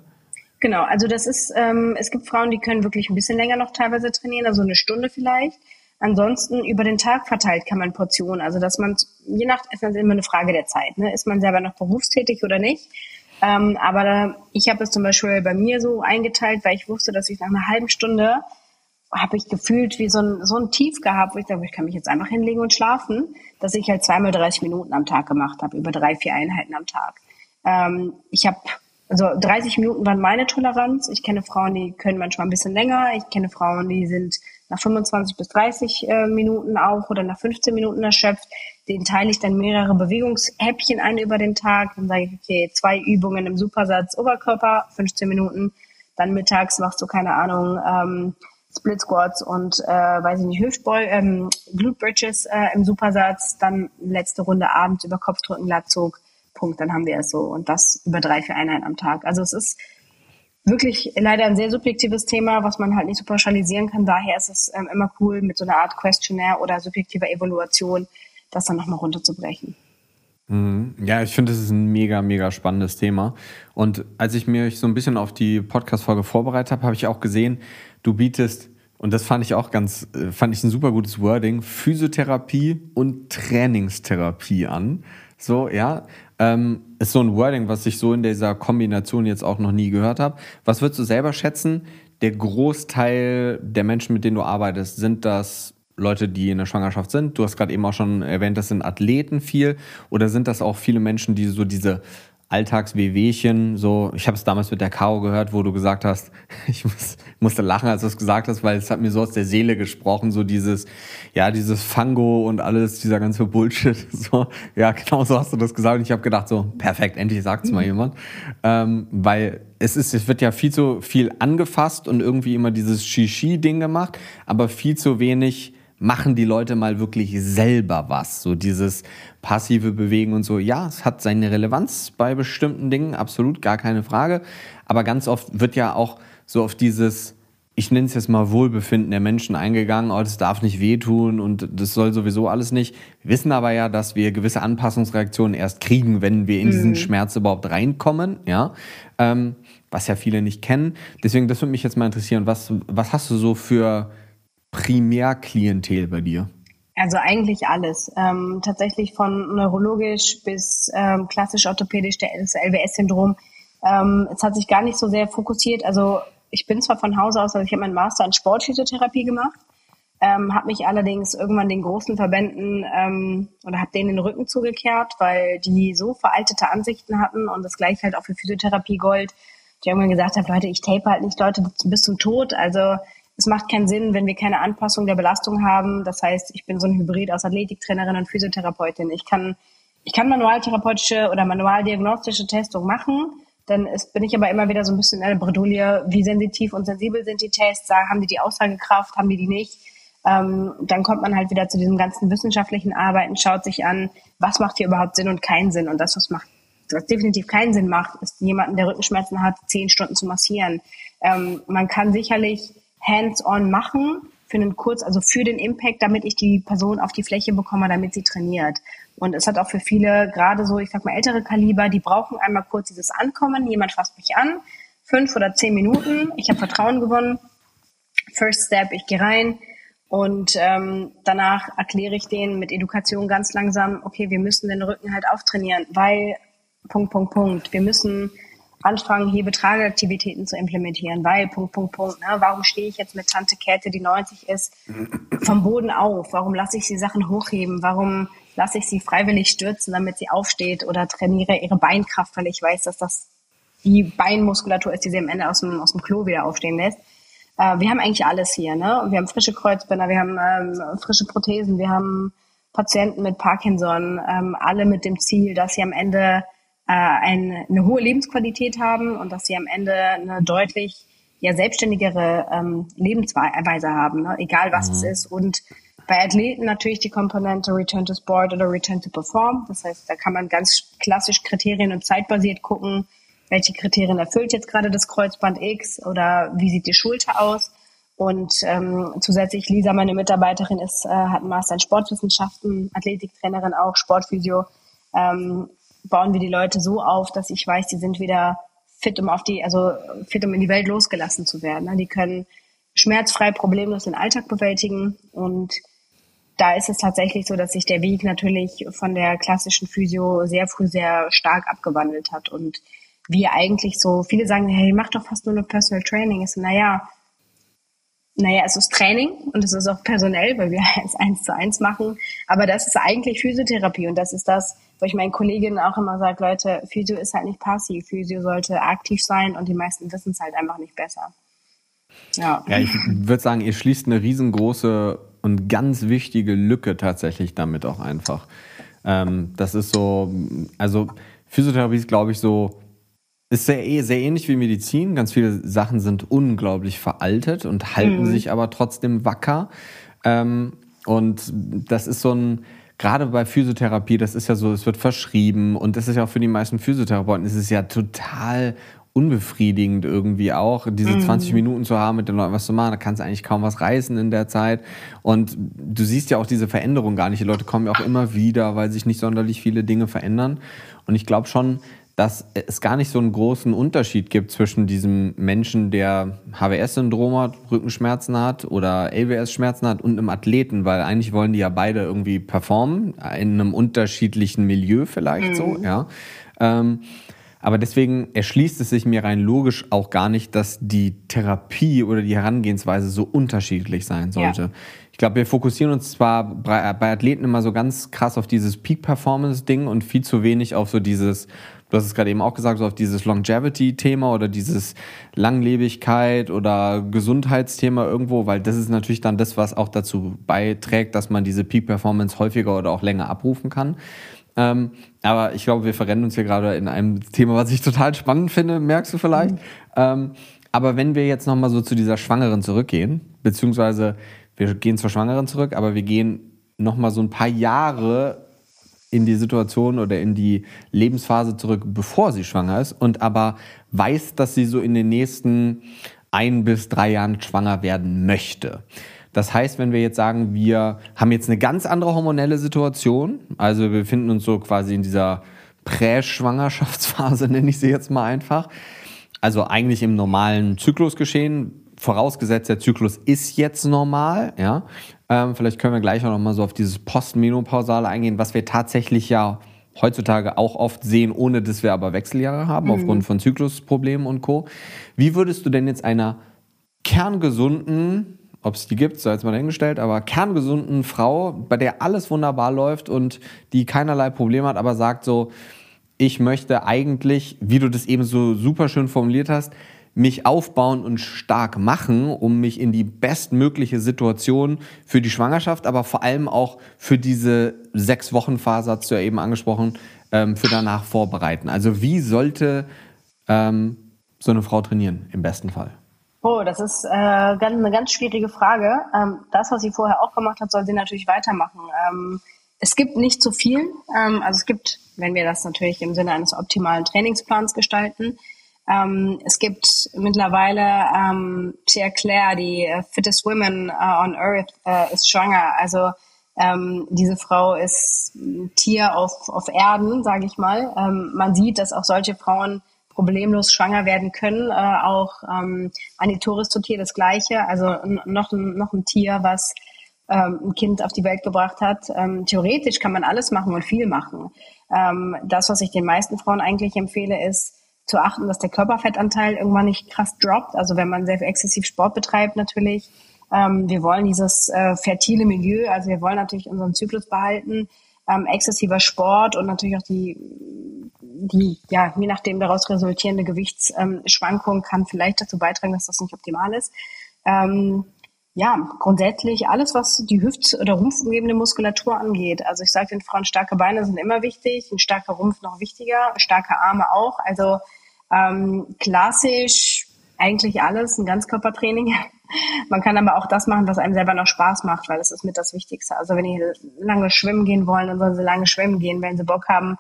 Genau, also das ist, ähm, es gibt Frauen, die können wirklich ein bisschen länger noch teilweise trainieren, also eine Stunde vielleicht. Ansonsten über den Tag verteilt kann man Portionen, also dass man, je nach, ist das immer eine Frage der Zeit, ne? ist man selber noch berufstätig oder nicht. Ähm, aber da, ich habe es zum Beispiel bei mir so eingeteilt, weil ich wusste, dass ich nach einer halben Stunde habe ich gefühlt wie so ein, so ein Tief gehabt, wo ich dachte, ich kann mich jetzt einfach hinlegen und schlafen, dass ich halt zweimal 30 Minuten am Tag gemacht habe, über drei, vier Einheiten am Tag. Ähm, ich habe also 30 Minuten waren meine Toleranz. Ich kenne Frauen, die können manchmal ein bisschen länger. Ich kenne Frauen, die sind nach 25 bis 30 äh, Minuten auch oder nach 15 Minuten erschöpft. Den teile ich dann mehrere Bewegungshäppchen ein über den Tag. Dann sage ich, okay, zwei Übungen im Supersatz Oberkörper, 15 Minuten. Dann mittags machst du, keine Ahnung, ähm, Split Squats und, äh, weiß ich nicht, Hüftbeuge, ähm, Glute Bridges äh, im Supersatz. Dann letzte Runde abends über Kopfdrücken, Latzug Punkt, dann haben wir es so. Und das über drei, vier Einheiten am Tag. Also es ist wirklich leider ein sehr subjektives Thema, was man halt nicht so pauschalisieren kann. Daher ist es ähm, immer cool, mit so einer Art Questionnaire oder subjektiver Evaluation das dann nochmal runterzubrechen. Mhm. Ja, ich finde, das ist ein mega, mega spannendes Thema. Und als ich mich so ein bisschen auf die Podcast-Folge vorbereitet habe, habe ich auch gesehen, du bietest, und das fand ich auch ganz, äh, fand ich ein super gutes Wording, Physiotherapie und Trainingstherapie an. So, ja. Ähm, ist so ein Wording, was ich so in dieser Kombination jetzt auch noch nie gehört habe. Was würdest du selber schätzen? Der Großteil der Menschen, mit denen du arbeitest, sind das Leute, die in der Schwangerschaft sind? Du hast gerade eben auch schon erwähnt, das sind Athleten viel. Oder sind das auch viele Menschen, die so diese Alltagswehwehchen, so, ich habe es damals mit der Caro gehört, wo du gesagt hast, ich muss, musste lachen, als du es gesagt hast, weil es hat mir so aus der Seele gesprochen, so dieses, ja, dieses Fango und alles, dieser ganze Bullshit, so, ja, genau so hast du das gesagt. Und ich habe gedacht, so, perfekt, endlich sagt es mal jemand, ähm, weil es ist, es wird ja viel zu viel angefasst und irgendwie immer dieses Shishi-Ding gemacht, aber viel zu wenig machen die Leute mal wirklich selber was. So dieses passive Bewegen und so. Ja, es hat seine Relevanz bei bestimmten Dingen, absolut, gar keine Frage. Aber ganz oft wird ja auch so auf dieses, ich nenne es jetzt mal Wohlbefinden der Menschen eingegangen, oh, das darf nicht wehtun und das soll sowieso alles nicht. Wir wissen aber ja, dass wir gewisse Anpassungsreaktionen erst kriegen, wenn wir in diesen mhm. Schmerz überhaupt reinkommen, ja. Ähm, was ja viele nicht kennen. Deswegen, das würde mich jetzt mal interessieren, was, was hast du so für Primärklientel bei dir? Also eigentlich alles. Ähm, tatsächlich von neurologisch bis ähm, klassisch orthopädisch, das LWS-Syndrom. Ähm, es hat sich gar nicht so sehr fokussiert. Also ich bin zwar von Hause aus, also ich habe meinen Master in Sportphysiotherapie gemacht, ähm, habe mich allerdings irgendwann den großen Verbänden ähm, oder habe denen den Rücken zugekehrt, weil die so veraltete Ansichten hatten und das gleiche halt auch für Physiotherapie Gold. Die irgendwann gesagt haben, Leute, ich tape halt nicht Leute bis zum Tod. Also es macht keinen Sinn, wenn wir keine Anpassung der Belastung haben. Das heißt, ich bin so ein Hybrid aus Athletiktrainerin und Physiotherapeutin. Ich kann, ich kann manualtherapeutische oder manualdiagnostische Testung machen. Dann ist, bin ich aber immer wieder so ein bisschen in der Bredouille, wie sensitiv und sensibel sind die Tests, haben die die Aussagekraft, haben die die nicht. Ähm, dann kommt man halt wieder zu diesem ganzen wissenschaftlichen Arbeiten, schaut sich an, was macht hier überhaupt Sinn und keinen Sinn. Und das, was macht, was definitiv keinen Sinn macht, ist jemanden, der Rückenschmerzen hat, zehn Stunden zu massieren. Ähm, man kann sicherlich hands-on machen für einen Kurz, also für den Impact, damit ich die Person auf die Fläche bekomme, damit sie trainiert. Und es hat auch für viele, gerade so, ich sag mal, ältere Kaliber, die brauchen einmal kurz dieses Ankommen, jemand fasst mich an, fünf oder zehn Minuten, ich habe Vertrauen gewonnen, First Step, ich gehe rein, und ähm, danach erkläre ich denen mit Education ganz langsam, okay, wir müssen den Rücken halt auftrainieren, weil Punkt, Punkt, Punkt. Wir müssen anfangen, hier Betrageaktivitäten zu implementieren, weil Punkt, Punkt, Punkt. Ne? Warum stehe ich jetzt mit Tante Käthe, die 90 ist, vom Boden auf? Warum lasse ich sie Sachen hochheben? Warum lasse ich sie freiwillig stürzen, damit sie aufsteht oder trainiere ihre Beinkraft, weil ich weiß, dass das die Beinmuskulatur ist, die sie am Ende aus dem, aus dem Klo wieder aufstehen lässt. Äh, wir haben eigentlich alles hier. Ne? Wir haben frische Kreuzbänder, wir haben ähm, frische Prothesen, wir haben Patienten mit Parkinson, ähm, alle mit dem Ziel, dass sie am Ende äh, ein, eine hohe Lebensqualität haben und dass sie am Ende eine deutlich ja, selbstständigere ähm, Lebensweise haben, ne? egal was mhm. es ist. Und bei Athleten natürlich die Komponente Return to Sport oder Return to Perform. Das heißt, da kann man ganz klassisch Kriterien und zeitbasiert gucken, welche Kriterien erfüllt jetzt gerade das Kreuzband X oder wie sieht die Schulter aus. Und ähm, zusätzlich Lisa, meine Mitarbeiterin, ist, äh, hat einen Master in Sportwissenschaften, Athletiktrainerin auch, Sportphysio. Ähm, bauen wir die Leute so auf, dass ich weiß, die sind wieder fit, um auf die, also fit, um in die Welt losgelassen zu werden. Die können schmerzfrei, problemlos den Alltag bewältigen und da ist es tatsächlich so, dass sich der Weg natürlich von der klassischen Physio sehr früh sehr stark abgewandelt hat und wir eigentlich so, viele sagen, hey, mach doch fast nur noch Personal Training. So, naja, naja, es ist Training und es ist auch personell, weil wir es eins zu eins machen. Aber das ist eigentlich Physiotherapie und das ist das, wo ich meinen Kolleginnen auch immer sage, Leute, Physio ist halt nicht passiv. Physio sollte aktiv sein und die meisten wissen es halt einfach nicht besser. Ja. ja, ich würde sagen, ihr schließt eine riesengroße und ganz wichtige Lücke tatsächlich damit auch einfach. Ähm, das ist so, also Physiotherapie ist, glaube ich, so ist sehr, eh, sehr ähnlich wie Medizin. Ganz viele Sachen sind unglaublich veraltet und halten mhm. sich aber trotzdem wacker. Ähm, und das ist so ein, gerade bei Physiotherapie, das ist ja so, es wird verschrieben und das ist ja auch für die meisten Physiotherapeuten, ist es ja total unbefriedigend irgendwie auch, diese mhm. 20 Minuten zu haben, mit den Leuten was zu machen. Da kannst du eigentlich kaum was reißen in der Zeit. Und du siehst ja auch diese Veränderung gar nicht. Die Leute kommen ja auch immer wieder, weil sich nicht sonderlich viele Dinge verändern. Und ich glaube schon, dass es gar nicht so einen großen Unterschied gibt zwischen diesem Menschen, der HWS-Syndrom hat, Rückenschmerzen hat oder LWS-Schmerzen hat und einem Athleten, weil eigentlich wollen die ja beide irgendwie performen, in einem unterschiedlichen Milieu vielleicht mhm. so, ja. Ähm, aber deswegen erschließt es sich mir rein logisch auch gar nicht, dass die Therapie oder die Herangehensweise so unterschiedlich sein sollte. Ja. Ich glaube, wir fokussieren uns zwar bei Athleten immer so ganz krass auf dieses Peak-Performance-Ding und viel zu wenig auf so dieses du hast es gerade eben auch gesagt, so auf dieses Longevity-Thema oder dieses Langlebigkeit oder Gesundheitsthema irgendwo, weil das ist natürlich dann das, was auch dazu beiträgt, dass man diese Peak-Performance häufiger oder auch länger abrufen kann. Ähm, aber ich glaube, wir verrennen uns hier gerade in einem Thema, was ich total spannend finde, merkst du vielleicht. Mhm. Ähm, aber wenn wir jetzt nochmal so zu dieser Schwangeren zurückgehen, beziehungsweise wir gehen zur Schwangeren zurück, aber wir gehen nochmal so ein paar Jahre in die Situation oder in die Lebensphase zurück, bevor sie schwanger ist und aber weiß, dass sie so in den nächsten ein bis drei Jahren schwanger werden möchte. Das heißt, wenn wir jetzt sagen, wir haben jetzt eine ganz andere hormonelle Situation, also wir befinden uns so quasi in dieser Präschwangerschaftsphase, nenne ich sie jetzt mal einfach, also eigentlich im normalen Zyklusgeschehen, vorausgesetzt der Zyklus ist jetzt normal, ja, ähm, vielleicht können wir gleich auch noch mal so auf dieses Postmenopausale eingehen, was wir tatsächlich ja heutzutage auch oft sehen, ohne dass wir aber Wechseljahre haben, mhm. aufgrund von Zyklusproblemen und Co. Wie würdest du denn jetzt einer kerngesunden, ob es die gibt, sei jetzt mal dahingestellt, aber kerngesunden Frau, bei der alles wunderbar läuft und die keinerlei Probleme hat, aber sagt so, ich möchte eigentlich, wie du das eben so super schön formuliert hast, mich aufbauen und stark machen, um mich in die bestmögliche Situation für die Schwangerschaft, aber vor allem auch für diese sechs Wochen Phase, hast du ja eben angesprochen, ähm, für danach vorbereiten. Also wie sollte ähm, so eine Frau trainieren im besten Fall? Oh, das ist äh, eine ganz schwierige Frage. Ähm, das, was sie vorher auch gemacht hat, soll sie natürlich weitermachen. Ähm, es gibt nicht zu viel. Ähm, also es gibt, wenn wir das natürlich im Sinne eines optimalen Trainingsplans gestalten, ähm, es gibt mittlerweile ähm, Pierre Claire, die uh, fittest woman uh, on earth, uh, ist schwanger. Also ähm, diese Frau ist ein Tier auf, auf Erden, sage ich mal. Ähm, man sieht, dass auch solche Frauen problemlos schwanger werden können. Äh, auch ähm, Anitoris Totier das Gleiche, also noch, noch ein Tier, was ähm, ein Kind auf die Welt gebracht hat. Ähm, theoretisch kann man alles machen und viel machen. Ähm, das, was ich den meisten Frauen eigentlich empfehle, ist zu achten, dass der Körperfettanteil irgendwann nicht krass droppt. Also wenn man sehr exzessiv Sport betreibt natürlich. Ähm, wir wollen dieses äh, fertile Milieu, also wir wollen natürlich unseren Zyklus behalten. Ähm, exzessiver Sport und natürlich auch die die, ja, je nachdem daraus resultierende Gewichtsschwankung kann vielleicht dazu beitragen, dass das nicht optimal ist. Ähm, ja, grundsätzlich alles, was die Hüft- oder rumpfumgebende Muskulatur angeht. Also ich sage den Frauen, starke Beine sind immer wichtig, ein starker Rumpf noch wichtiger, starke Arme auch. Also ähm, klassisch eigentlich alles, ein Ganzkörpertraining. Man kann aber auch das machen, was einem selber noch Spaß macht, weil das ist mit das Wichtigste. Also wenn die lange schwimmen gehen wollen, dann sollen sie lange schwimmen gehen. Wenn sie Bock haben,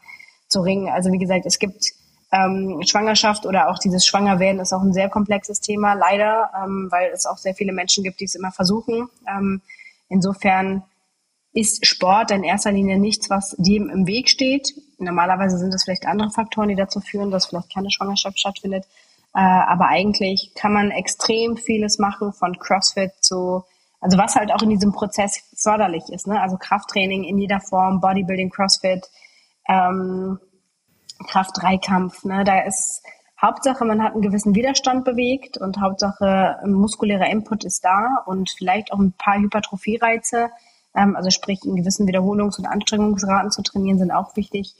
zu ringen. Also wie gesagt, es gibt ähm, Schwangerschaft oder auch dieses Schwangerwerden ist auch ein sehr komplexes Thema, leider, ähm, weil es auch sehr viele Menschen gibt, die es immer versuchen. Ähm, insofern ist Sport in erster Linie nichts, was dem im Weg steht. Normalerweise sind es vielleicht andere Faktoren, die dazu führen, dass vielleicht keine Schwangerschaft stattfindet. Äh, aber eigentlich kann man extrem vieles machen, von CrossFit zu, also was halt auch in diesem Prozess förderlich ist. Ne? Also Krafttraining in jeder Form, Bodybuilding, CrossFit, ähm, Kraft-Dreikampf. Ne? Da ist Hauptsache, man hat einen gewissen Widerstand bewegt und Hauptsache, muskulärer Input ist da und vielleicht auch ein paar Hypertrophie-Reize, ähm, also sprich in gewissen Wiederholungs- und Anstrengungsraten zu trainieren, sind auch wichtig.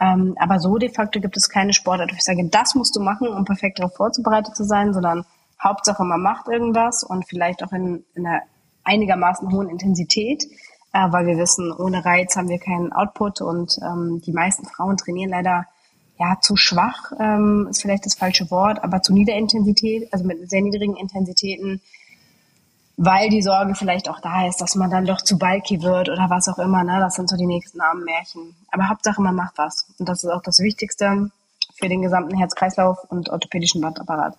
Ähm, aber so de facto gibt es keine Sportart, wo ich sage, das musst du machen, um perfekt darauf vorzubereitet zu sein, sondern Hauptsache, man macht irgendwas und vielleicht auch in, in einer einigermaßen hohen Intensität äh, weil wir wissen, ohne Reiz haben wir keinen Output und ähm, die meisten Frauen trainieren leider ja zu schwach, ähm, ist vielleicht das falsche Wort, aber zu nieder Intensität, also mit sehr niedrigen Intensitäten, weil die Sorge vielleicht auch da ist, dass man dann doch zu bulky wird oder was auch immer. Ne? Das sind so die nächsten armen Märchen. Aber Hauptsache, man macht was. Und das ist auch das Wichtigste für den gesamten Herz-Kreislauf und orthopädischen Bandapparat.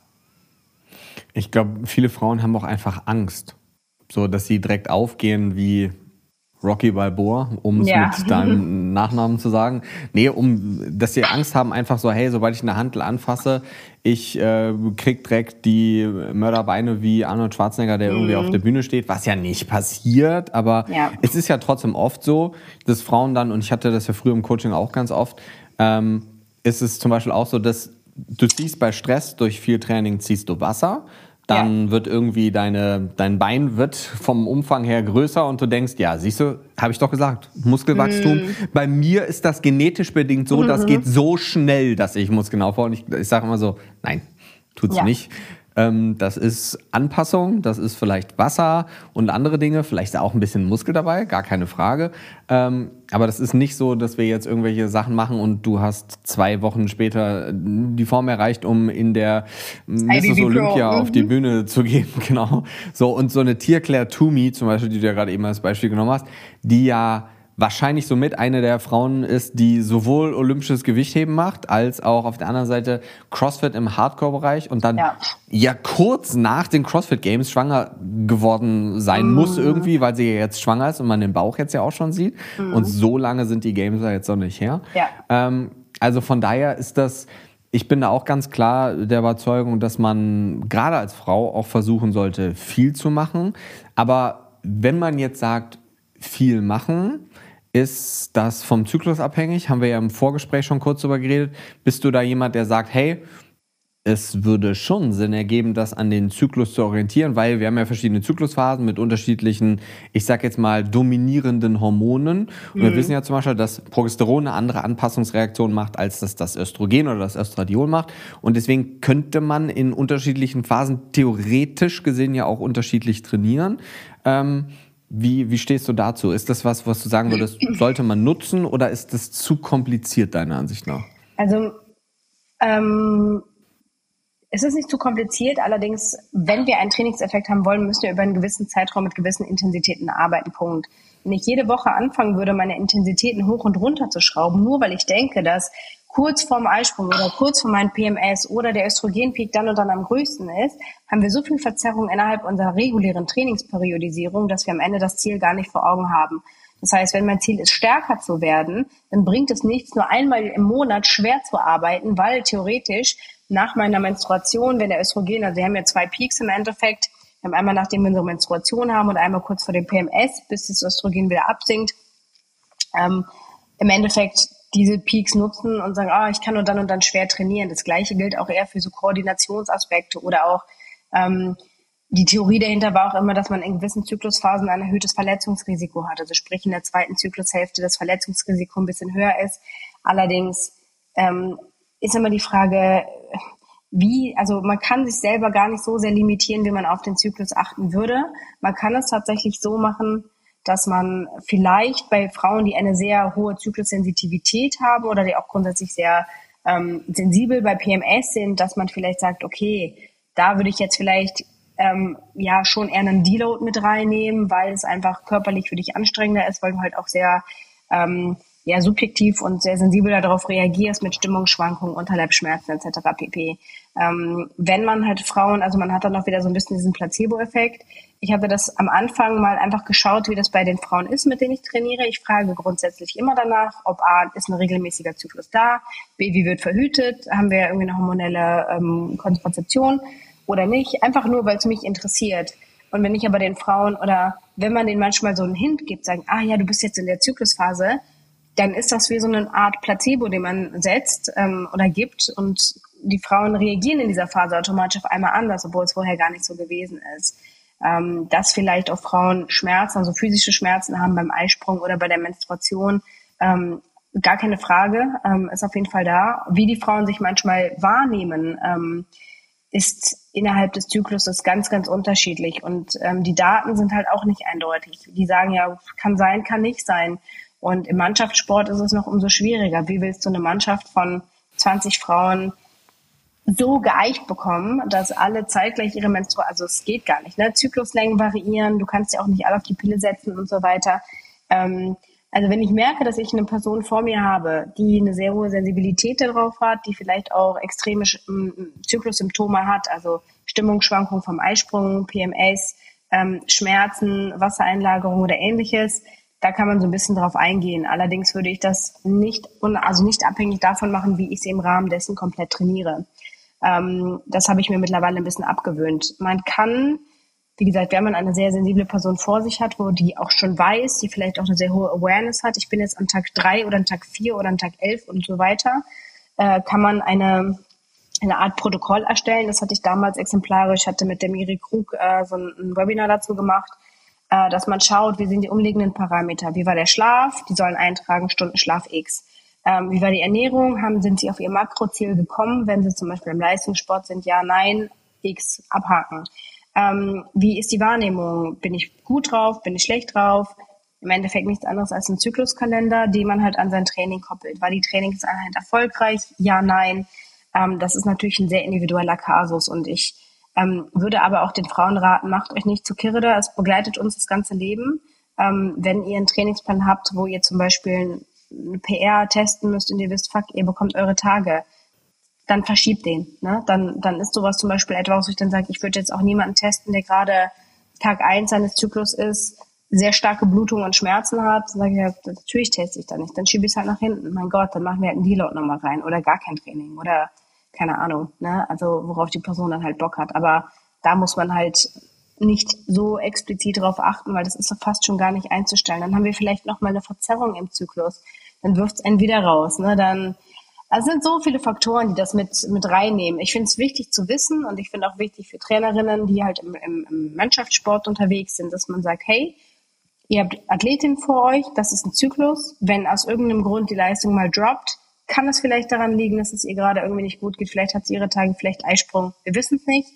Ich glaube, viele Frauen haben auch einfach Angst, so dass sie direkt aufgehen wie Rocky Balboa, um es ja. mit deinem Nachnamen zu sagen. Nee, um, dass sie Angst haben, einfach so, hey, sobald ich eine Handel anfasse, ich äh, krieg direkt die Mörderbeine wie Arnold Schwarzenegger, der mhm. irgendwie auf der Bühne steht, was ja nicht passiert, aber ja. es ist ja trotzdem oft so, dass Frauen dann, und ich hatte das ja früher im Coaching auch ganz oft, ähm, ist es zum Beispiel auch so, dass du ziehst bei Stress durch viel Training ziehst du Wasser dann ja. wird irgendwie deine, dein Bein wird vom Umfang her größer und du denkst, ja, siehst du, habe ich doch gesagt, Muskelwachstum. Mm. Bei mir ist das genetisch bedingt so, mhm. das geht so schnell, dass ich Muskeln aufbaue. Und ich, ich sage immer so, nein, tut's ja. nicht. Ähm, das ist Anpassung, das ist vielleicht Wasser und andere Dinge, vielleicht auch ein bisschen Muskel dabei, gar keine Frage. Ähm, aber das ist nicht so, dass wir jetzt irgendwelche Sachen machen und du hast zwei Wochen später die Form erreicht, um in der Mrs. Olympia auf die mhm. Bühne zu gehen. Genau. So, und so eine Tierclair Toomey, zum Beispiel, die du ja gerade eben als Beispiel genommen hast, die ja wahrscheinlich somit eine der Frauen ist, die sowohl olympisches Gewichtheben macht, als auch auf der anderen Seite CrossFit im Hardcore-Bereich und dann ja. ja. kurz nach den CrossFit Games schwanger geworden sein mhm. muss irgendwie, weil sie ja jetzt schwanger ist und man den Bauch jetzt ja auch schon sieht. Mhm. Und so lange sind die Games ja jetzt noch nicht her. Ja. Ähm, also von daher ist das, ich bin da auch ganz klar der Überzeugung, dass man gerade als Frau auch versuchen sollte, viel zu machen. Aber wenn man jetzt sagt, viel machen, ist das vom Zyklus abhängig? Haben wir ja im Vorgespräch schon kurz darüber geredet. Bist du da jemand, der sagt, hey, es würde schon Sinn ergeben, das an den Zyklus zu orientieren, weil wir haben ja verschiedene Zyklusphasen mit unterschiedlichen, ich sag jetzt mal, dominierenden Hormonen. Und mhm. wir wissen ja zum Beispiel, dass Progesteron eine andere Anpassungsreaktion macht, als das das Östrogen oder das Östradiol macht. Und deswegen könnte man in unterschiedlichen Phasen theoretisch gesehen ja auch unterschiedlich trainieren. Ähm, wie, wie stehst du dazu? Ist das was, was du sagen würdest, sollte man nutzen oder ist das zu kompliziert deiner Ansicht nach? Also ähm, es ist nicht zu kompliziert, allerdings, wenn wir einen Trainingseffekt haben wollen, müssen wir über einen gewissen Zeitraum mit gewissen Intensitäten arbeiten. Punkt. Wenn ich jede Woche anfangen würde, meine Intensitäten hoch und runter zu schrauben, nur weil ich denke, dass kurz vorm Eisprung oder kurz vor meinem PMS oder der Östrogenpeak dann und dann am größten ist, haben wir so viel Verzerrung innerhalb unserer regulären Trainingsperiodisierung, dass wir am Ende das Ziel gar nicht vor Augen haben. Das heißt, wenn mein Ziel ist, stärker zu werden, dann bringt es nichts, nur einmal im Monat schwer zu arbeiten, weil theoretisch nach meiner Menstruation, wenn der Östrogen, also wir haben ja zwei Peaks im Endeffekt, wir haben einmal nachdem wir unsere Menstruation haben und einmal kurz vor dem PMS, bis das Östrogen wieder absinkt. Ähm, Im Endeffekt diese Peaks nutzen und sagen, ah, ich kann nur dann und dann schwer trainieren. Das gleiche gilt auch eher für so Koordinationsaspekte oder auch ähm, die Theorie dahinter war auch immer, dass man in gewissen Zyklusphasen ein erhöhtes Verletzungsrisiko hat. Also sprich in der zweiten Zyklushälfte das Verletzungsrisiko ein bisschen höher ist. Allerdings ähm, ist immer die Frage, wie, also man kann sich selber gar nicht so sehr limitieren, wie man auf den Zyklus achten würde. Man kann es tatsächlich so machen, dass man vielleicht bei Frauen, die eine sehr hohe Zyklussensitivität haben oder die auch grundsätzlich sehr ähm, sensibel bei PMS sind, dass man vielleicht sagt, okay, da würde ich jetzt vielleicht ähm, ja schon eher einen Deload mit reinnehmen, weil es einfach körperlich für dich anstrengender ist, weil du halt auch sehr ähm, ja, subjektiv und sehr sensibel darauf reagierst mit Stimmungsschwankungen, Unterleibschmerzen etc. pp. Ähm, wenn man halt Frauen, also man hat dann auch wieder so ein bisschen diesen Placebo-Effekt. Ich habe das am Anfang mal einfach geschaut, wie das bei den Frauen ist, mit denen ich trainiere. Ich frage grundsätzlich immer danach, ob A, ist ein regelmäßiger Zyklus da, B, wie wird verhütet, haben wir irgendwie eine hormonelle ähm, Kontrazeption oder nicht, einfach nur, weil es mich interessiert. Und wenn ich aber den Frauen oder wenn man denen manchmal so einen Hint gibt, sagen, ah ja, du bist jetzt in der Zyklusphase, dann ist das wie so eine Art Placebo, den man setzt ähm, oder gibt und die Frauen reagieren in dieser Phase automatisch auf einmal anders, obwohl es vorher gar nicht so gewesen ist. Ähm, dass vielleicht auch Frauen Schmerzen, also physische Schmerzen haben beim Eisprung oder bei der Menstruation, ähm, gar keine Frage, ähm, ist auf jeden Fall da. Wie die Frauen sich manchmal wahrnehmen, ähm, ist innerhalb des Zykluses ganz, ganz unterschiedlich. Und ähm, die Daten sind halt auch nicht eindeutig. Die sagen ja, kann sein, kann nicht sein. Und im Mannschaftssport ist es noch umso schwieriger. Wie willst du eine Mannschaft von 20 Frauen so geeicht bekommen, dass alle zeitgleich ihre Menstruation, also es geht gar nicht, ne? Zykluslängen variieren, du kannst ja auch nicht alle auf die Pille setzen und so weiter. Ähm, also wenn ich merke, dass ich eine Person vor mir habe, die eine sehr hohe Sensibilität darauf hat, die vielleicht auch extreme Zyklussymptome hat, also Stimmungsschwankungen vom Eisprung, PMS, ähm, Schmerzen, Wassereinlagerung oder ähnliches, da kann man so ein bisschen drauf eingehen. Allerdings würde ich das nicht, also nicht abhängig davon machen, wie ich sie im Rahmen dessen komplett trainiere. Ähm, das habe ich mir mittlerweile ein bisschen abgewöhnt. Man kann, wie gesagt, wenn man eine sehr sensible Person vor sich hat, wo die auch schon weiß, die vielleicht auch eine sehr hohe Awareness hat, ich bin jetzt an Tag drei oder an Tag vier oder an Tag elf und so weiter, äh, kann man eine eine Art Protokoll erstellen. Das hatte ich damals exemplarisch, hatte mit der Miri Krug äh, so ein, ein Webinar dazu gemacht äh, dass man schaut, wie sind die umliegenden Parameter. Wie war der Schlaf? Die sollen eintragen Stundenschlaf X. Ähm, wie war die Ernährung? Haben, sind sie auf ihr Makroziel gekommen? Wenn sie zum Beispiel im Leistungssport sind, ja, nein, X abhaken. Ähm, wie ist die Wahrnehmung? Bin ich gut drauf? Bin ich schlecht drauf? Im Endeffekt nichts anderes als ein Zykluskalender, den man halt an sein Training koppelt. War die Trainingseinheit erfolgreich? Ja, nein. Ähm, das ist natürlich ein sehr individueller Kasus und ich ähm, würde aber auch den Frauen raten, macht euch nicht zu kirre da, es begleitet uns das ganze Leben. Ähm, wenn ihr einen Trainingsplan habt, wo ihr zum Beispiel eine PR testen müsst und ihr wisst, fuck, ihr bekommt eure Tage, dann verschiebt den. Ne? Dann, dann ist sowas zum Beispiel etwas, wo ich dann sage, ich würde jetzt auch niemanden testen, der gerade Tag eins seines Zyklus ist, sehr starke Blutung und Schmerzen hat, dann sage ich, ja, natürlich teste ich da nicht. Dann schiebe ich es halt nach hinten. Mein Gott, dann machen wir halt einen Deload nochmal rein oder gar kein Training oder keine Ahnung, ne? Also worauf die Person dann halt Bock hat. Aber da muss man halt nicht so explizit darauf achten, weil das ist so fast schon gar nicht einzustellen. Dann haben wir vielleicht noch mal eine Verzerrung im Zyklus. Dann wirft es einen wieder raus. Ne? Dann Also es sind so viele Faktoren, die das mit, mit reinnehmen. Ich finde es wichtig zu wissen und ich finde auch wichtig für Trainerinnen, die halt im, im, im Mannschaftssport unterwegs sind, dass man sagt, hey, ihr habt Athletin vor euch, das ist ein Zyklus. Wenn aus irgendeinem Grund die Leistung mal droppt, kann es vielleicht daran liegen, dass es ihr gerade irgendwie nicht gut geht. Vielleicht hat sie ihre Tage, vielleicht Eisprung. Wir wissen es nicht.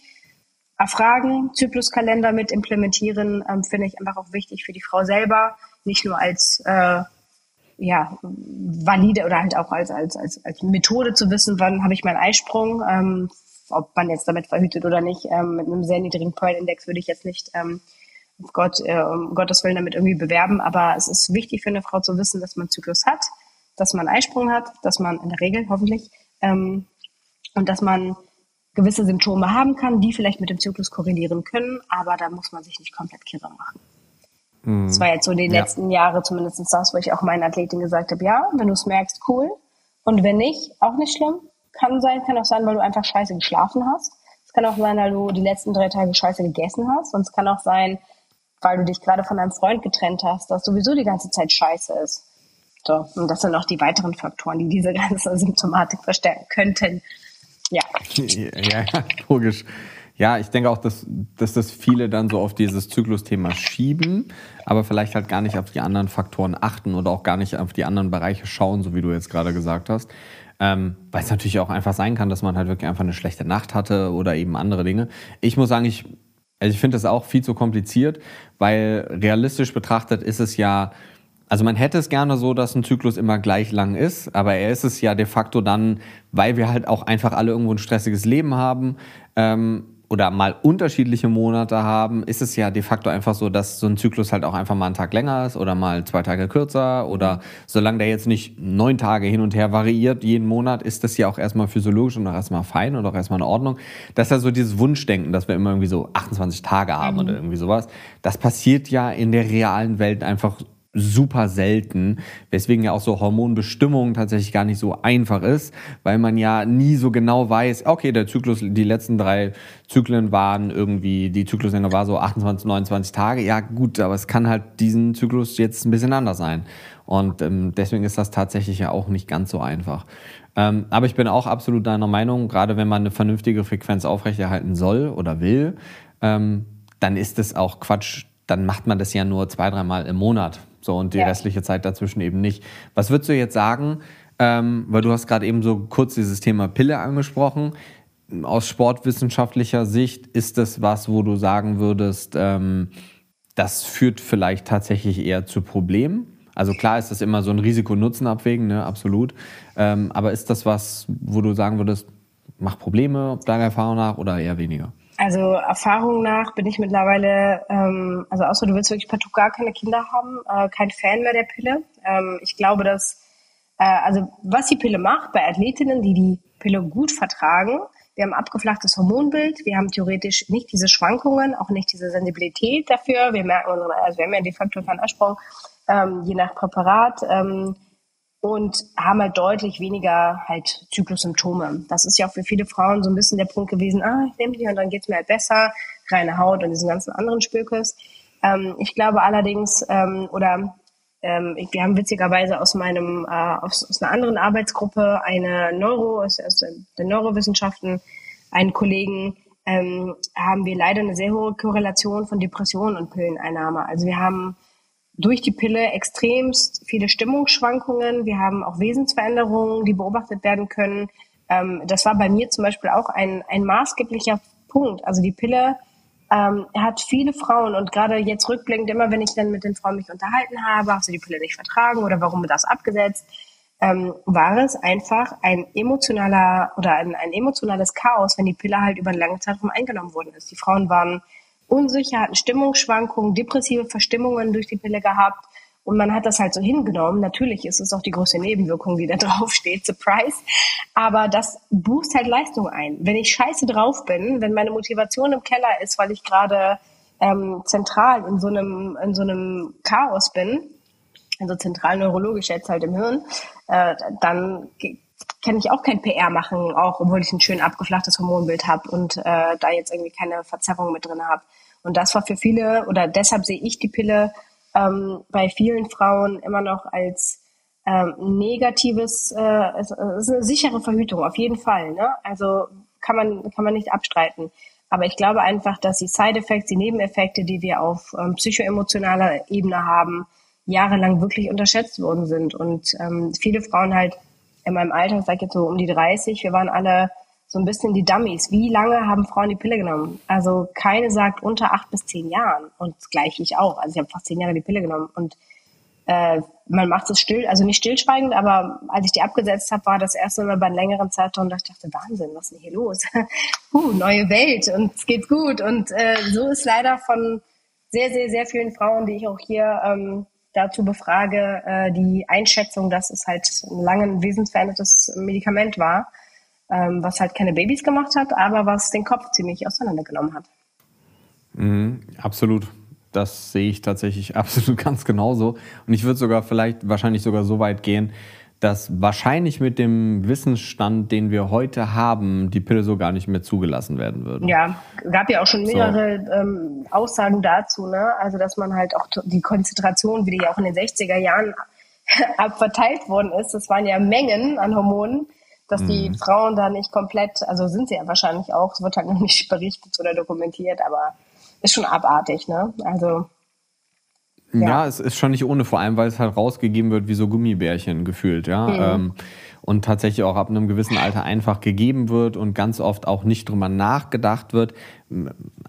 Erfragen, Zykluskalender mit implementieren, ähm, finde ich einfach auch wichtig für die Frau selber. Nicht nur als äh, ja, valide oder halt auch als, als, als, als Methode zu wissen, wann habe ich meinen Eisprung, ähm, ob man jetzt damit verhütet oder nicht. Ähm, mit einem sehr niedrigen Pearl-Index würde ich jetzt nicht ähm, Gott, äh, um Gottes Willen damit irgendwie bewerben, aber es ist wichtig für eine Frau zu wissen, dass man Zyklus hat dass man Eisprung hat, dass man in der Regel hoffentlich ähm, und dass man gewisse Symptome haben kann, die vielleicht mit dem Zyklus korrelieren können, aber da muss man sich nicht komplett kirre machen. Mhm. Das war jetzt so die ja. letzten Jahre zumindest das, wo ich auch meinen Athleten gesagt habe, ja, wenn du es merkst, cool. Und wenn nicht, auch nicht schlimm. Kann sein, kann auch sein, weil du einfach scheiße geschlafen hast. Es kann auch sein, weil du die letzten drei Tage scheiße gegessen hast. Und es kann auch sein, weil du dich gerade von deinem Freund getrennt hast, dass sowieso die ganze Zeit scheiße ist. So, und das sind auch die weiteren Faktoren, die diese ganze Symptomatik verstärken könnten. Ja. Ja, logisch. Ja, ich denke auch, dass, dass das viele dann so auf dieses Zyklusthema schieben, aber vielleicht halt gar nicht auf die anderen Faktoren achten oder auch gar nicht auf die anderen Bereiche schauen, so wie du jetzt gerade gesagt hast. Ähm, weil es natürlich auch einfach sein kann, dass man halt wirklich einfach eine schlechte Nacht hatte oder eben andere Dinge. Ich muss sagen, ich, also ich finde das auch viel zu kompliziert, weil realistisch betrachtet ist es ja also man hätte es gerne so, dass ein Zyklus immer gleich lang ist, aber er ist es ja de facto dann, weil wir halt auch einfach alle irgendwo ein stressiges Leben haben ähm, oder mal unterschiedliche Monate haben, ist es ja de facto einfach so, dass so ein Zyklus halt auch einfach mal einen Tag länger ist oder mal zwei Tage kürzer oder solange der jetzt nicht neun Tage hin und her variiert jeden Monat, ist das ja auch erstmal physiologisch und auch erstmal fein und auch erstmal in Ordnung. Das ist ja so dieses Wunschdenken, dass wir immer irgendwie so 28 Tage haben mhm. oder irgendwie sowas. Das passiert ja in der realen Welt einfach super selten, weswegen ja auch so Hormonbestimmung tatsächlich gar nicht so einfach ist, weil man ja nie so genau weiß, okay, der Zyklus, die letzten drei Zyklen waren irgendwie, die Zykluslänge war so 28, 29 Tage, ja gut, aber es kann halt diesen Zyklus jetzt ein bisschen anders sein. Und ähm, deswegen ist das tatsächlich ja auch nicht ganz so einfach. Ähm, aber ich bin auch absolut deiner Meinung, gerade wenn man eine vernünftige Frequenz aufrechterhalten soll oder will, ähm, dann ist es auch Quatsch, dann macht man das ja nur zwei, dreimal im Monat. So und die ja. restliche Zeit dazwischen eben nicht. Was würdest du jetzt sagen, ähm, weil du hast gerade eben so kurz dieses Thema Pille angesprochen. Aus sportwissenschaftlicher Sicht ist das was, wo du sagen würdest, ähm, das führt vielleicht tatsächlich eher zu Problemen? Also klar ist das immer so ein Risiko-Nutzen abwägen, ne, absolut. Ähm, aber ist das was, wo du sagen würdest, macht Probleme deiner Erfahrung nach oder eher weniger? Also Erfahrung nach bin ich mittlerweile, ähm, also außer du willst wirklich partout gar keine Kinder haben, äh, kein Fan mehr der Pille. Ähm, ich glaube, dass, äh, also was die Pille macht bei Athletinnen, die die Pille gut vertragen, wir haben abgeflachtes Hormonbild, wir haben theoretisch nicht diese Schwankungen, auch nicht diese Sensibilität dafür. Wir merken, also wir haben ja de facto keinen Ersprung, ähm, je nach Präparat. Ähm, und haben halt deutlich weniger halt Zyklussymptome. Das ist ja auch für viele Frauen so ein bisschen der Punkt gewesen, ah, ich nehme die und dann geht's mir halt besser, reine Haut und diesen ganzen anderen Spökes. Ähm, ich glaube allerdings, ähm, oder ähm, wir haben witzigerweise aus meinem, äh, aus, aus einer anderen Arbeitsgruppe eine Neuro, aus, aus der Neurowissenschaften, einen Kollegen, ähm, haben wir leider eine sehr hohe Korrelation von Depressionen und Pilleneinnahme. Also wir haben durch die Pille extremst viele Stimmungsschwankungen. Wir haben auch Wesensveränderungen, die beobachtet werden können. Ähm, das war bei mir zum Beispiel auch ein, ein maßgeblicher Punkt. Also die Pille ähm, hat viele Frauen und gerade jetzt rückblickend immer, wenn ich dann mit den Frauen mich unterhalten habe, hast du die Pille nicht vertragen oder warum das abgesetzt, ähm, war es einfach ein emotionaler oder ein, ein emotionales Chaos, wenn die Pille halt über einen langen Zeitraum eingenommen worden ist. Die Frauen waren unsicher, hatten Stimmungsschwankungen, depressive Verstimmungen durch die Pille gehabt. Und man hat das halt so hingenommen. Natürlich ist es auch die größte Nebenwirkung, die da drauf steht, Surprise. Aber das boost halt Leistung ein. Wenn ich scheiße drauf bin, wenn meine Motivation im Keller ist, weil ich gerade ähm, zentral in so einem, in so einem Chaos bin, also zentral neurologisch jetzt halt im Hirn, äh, dann kann ich auch kein PR machen, auch obwohl ich ein schön abgeflachtes Hormonbild habe und äh, da jetzt irgendwie keine Verzerrung mit drin habe. Und das war für viele, oder deshalb sehe ich die Pille ähm, bei vielen Frauen immer noch als ähm, negatives, äh, es, ist eine sichere Verhütung, auf jeden Fall. Ne? Also kann man, kann man nicht abstreiten. Aber ich glaube einfach, dass die Side-Effects, die Nebeneffekte, die wir auf ähm, psychoemotionaler Ebene haben, jahrelang wirklich unterschätzt worden sind. Und ähm, viele Frauen halt in meinem Alter, ich sage jetzt so um die 30, wir waren alle so ein bisschen die Dummies. Wie lange haben Frauen die Pille genommen? Also keine sagt unter acht bis zehn Jahren. Und das gleiche ich auch. Also ich habe fast zehn Jahre die Pille genommen. Und äh, man macht es still, also nicht stillschweigend, aber als ich die abgesetzt habe, war das erste Mal bei einem längeren Zeitraum, da ich dachte, Wahnsinn, was ist denn hier los? uh, neue Welt und es geht gut. Und äh, so ist leider von sehr, sehr, sehr vielen Frauen, die ich auch hier ähm, dazu befrage, äh, die Einschätzung, dass es halt ein lange wesensverändertes Medikament war, ähm, was halt keine Babys gemacht hat, aber was den Kopf ziemlich auseinandergenommen hat. Mhm, absolut. Das sehe ich tatsächlich absolut ganz genauso. Und ich würde sogar vielleicht wahrscheinlich sogar so weit gehen, dass wahrscheinlich mit dem Wissensstand, den wir heute haben, die Pille so gar nicht mehr zugelassen werden würde. Ja, gab ja auch schon mehrere so. ähm, Aussagen dazu, ne? Also dass man halt auch die Konzentration, wie die ja auch in den 60er Jahren abverteilt worden ist, das waren ja Mengen an Hormonen, dass mhm. die Frauen da nicht komplett, also sind sie ja wahrscheinlich auch, es wird halt noch nicht berichtet oder dokumentiert, aber ist schon abartig, ne? Also ja. ja. es ist schon nicht ohne, vor allem, weil es halt rausgegeben wird wie so Gummibärchen gefühlt, ja. Mhm. Ähm, und tatsächlich auch ab einem gewissen Alter einfach gegeben wird und ganz oft auch nicht drüber nachgedacht wird.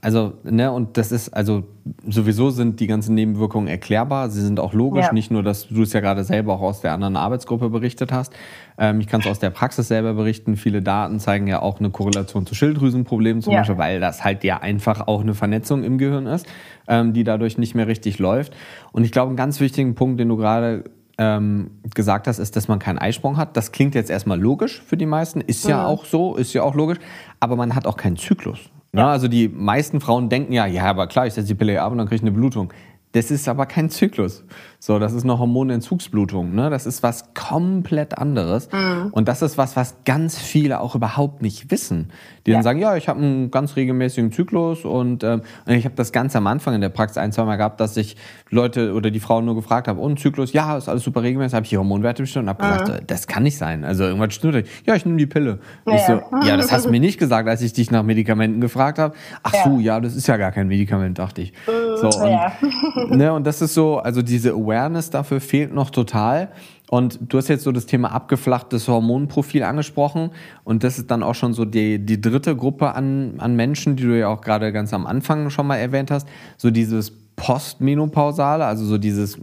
Also, ne, und das ist, also sowieso sind die ganzen Nebenwirkungen erklärbar. Sie sind auch logisch, ja. nicht nur, dass du es ja gerade selber auch aus der anderen Arbeitsgruppe berichtet hast. Ähm, ich kann es aus der Praxis selber berichten. Viele Daten zeigen ja auch eine Korrelation zu Schilddrüsenproblemen zum ja. Beispiel, weil das halt ja einfach auch eine Vernetzung im Gehirn ist, ähm, die dadurch nicht mehr richtig läuft. Und ich glaube, einen ganz wichtigen Punkt, den du gerade ähm, gesagt hast, ist, dass man keinen Eisprung hat. Das klingt jetzt erstmal logisch für die meisten, ist ja, ja auch so, ist ja auch logisch, aber man hat auch keinen Zyklus. Ne? Ja. Also die meisten Frauen denken ja, ja, aber klar, ich setze die Pille ab und dann kriege ich eine Blutung. Das ist aber kein Zyklus. So, das ist eine Hormonentzugsblutung. Ne? Das ist was komplett anderes. Mhm. Und das ist was, was ganz viele auch überhaupt nicht wissen. Die ja. dann sagen, ja, ich habe einen ganz regelmäßigen Zyklus und, ähm, ich habe das ganz am Anfang in der Praxis ein, zwei Mal gehabt, dass ich Leute oder die Frauen nur gefragt habe, und Zyklus, ja, ist alles super regelmäßig, habe ich die Hormonwerte bestimmt und habe mhm. gesagt, das kann nicht sein. Also irgendwas stimmt nicht. Ja, ich nehme die Pille. Ja. Ich so, ja, das hast du mir nicht gesagt, als ich dich nach Medikamenten gefragt habe. Ach so, ja, das ist ja gar kein Medikament, dachte ich. Mhm, so, und, ne, und das ist so, also diese Awareness dafür fehlt noch total. Und du hast jetzt so das Thema abgeflachtes Hormonprofil angesprochen. Und das ist dann auch schon so die, die dritte Gruppe an, an Menschen, die du ja auch gerade ganz am Anfang schon mal erwähnt hast. So dieses Postmenopausale, also so dieses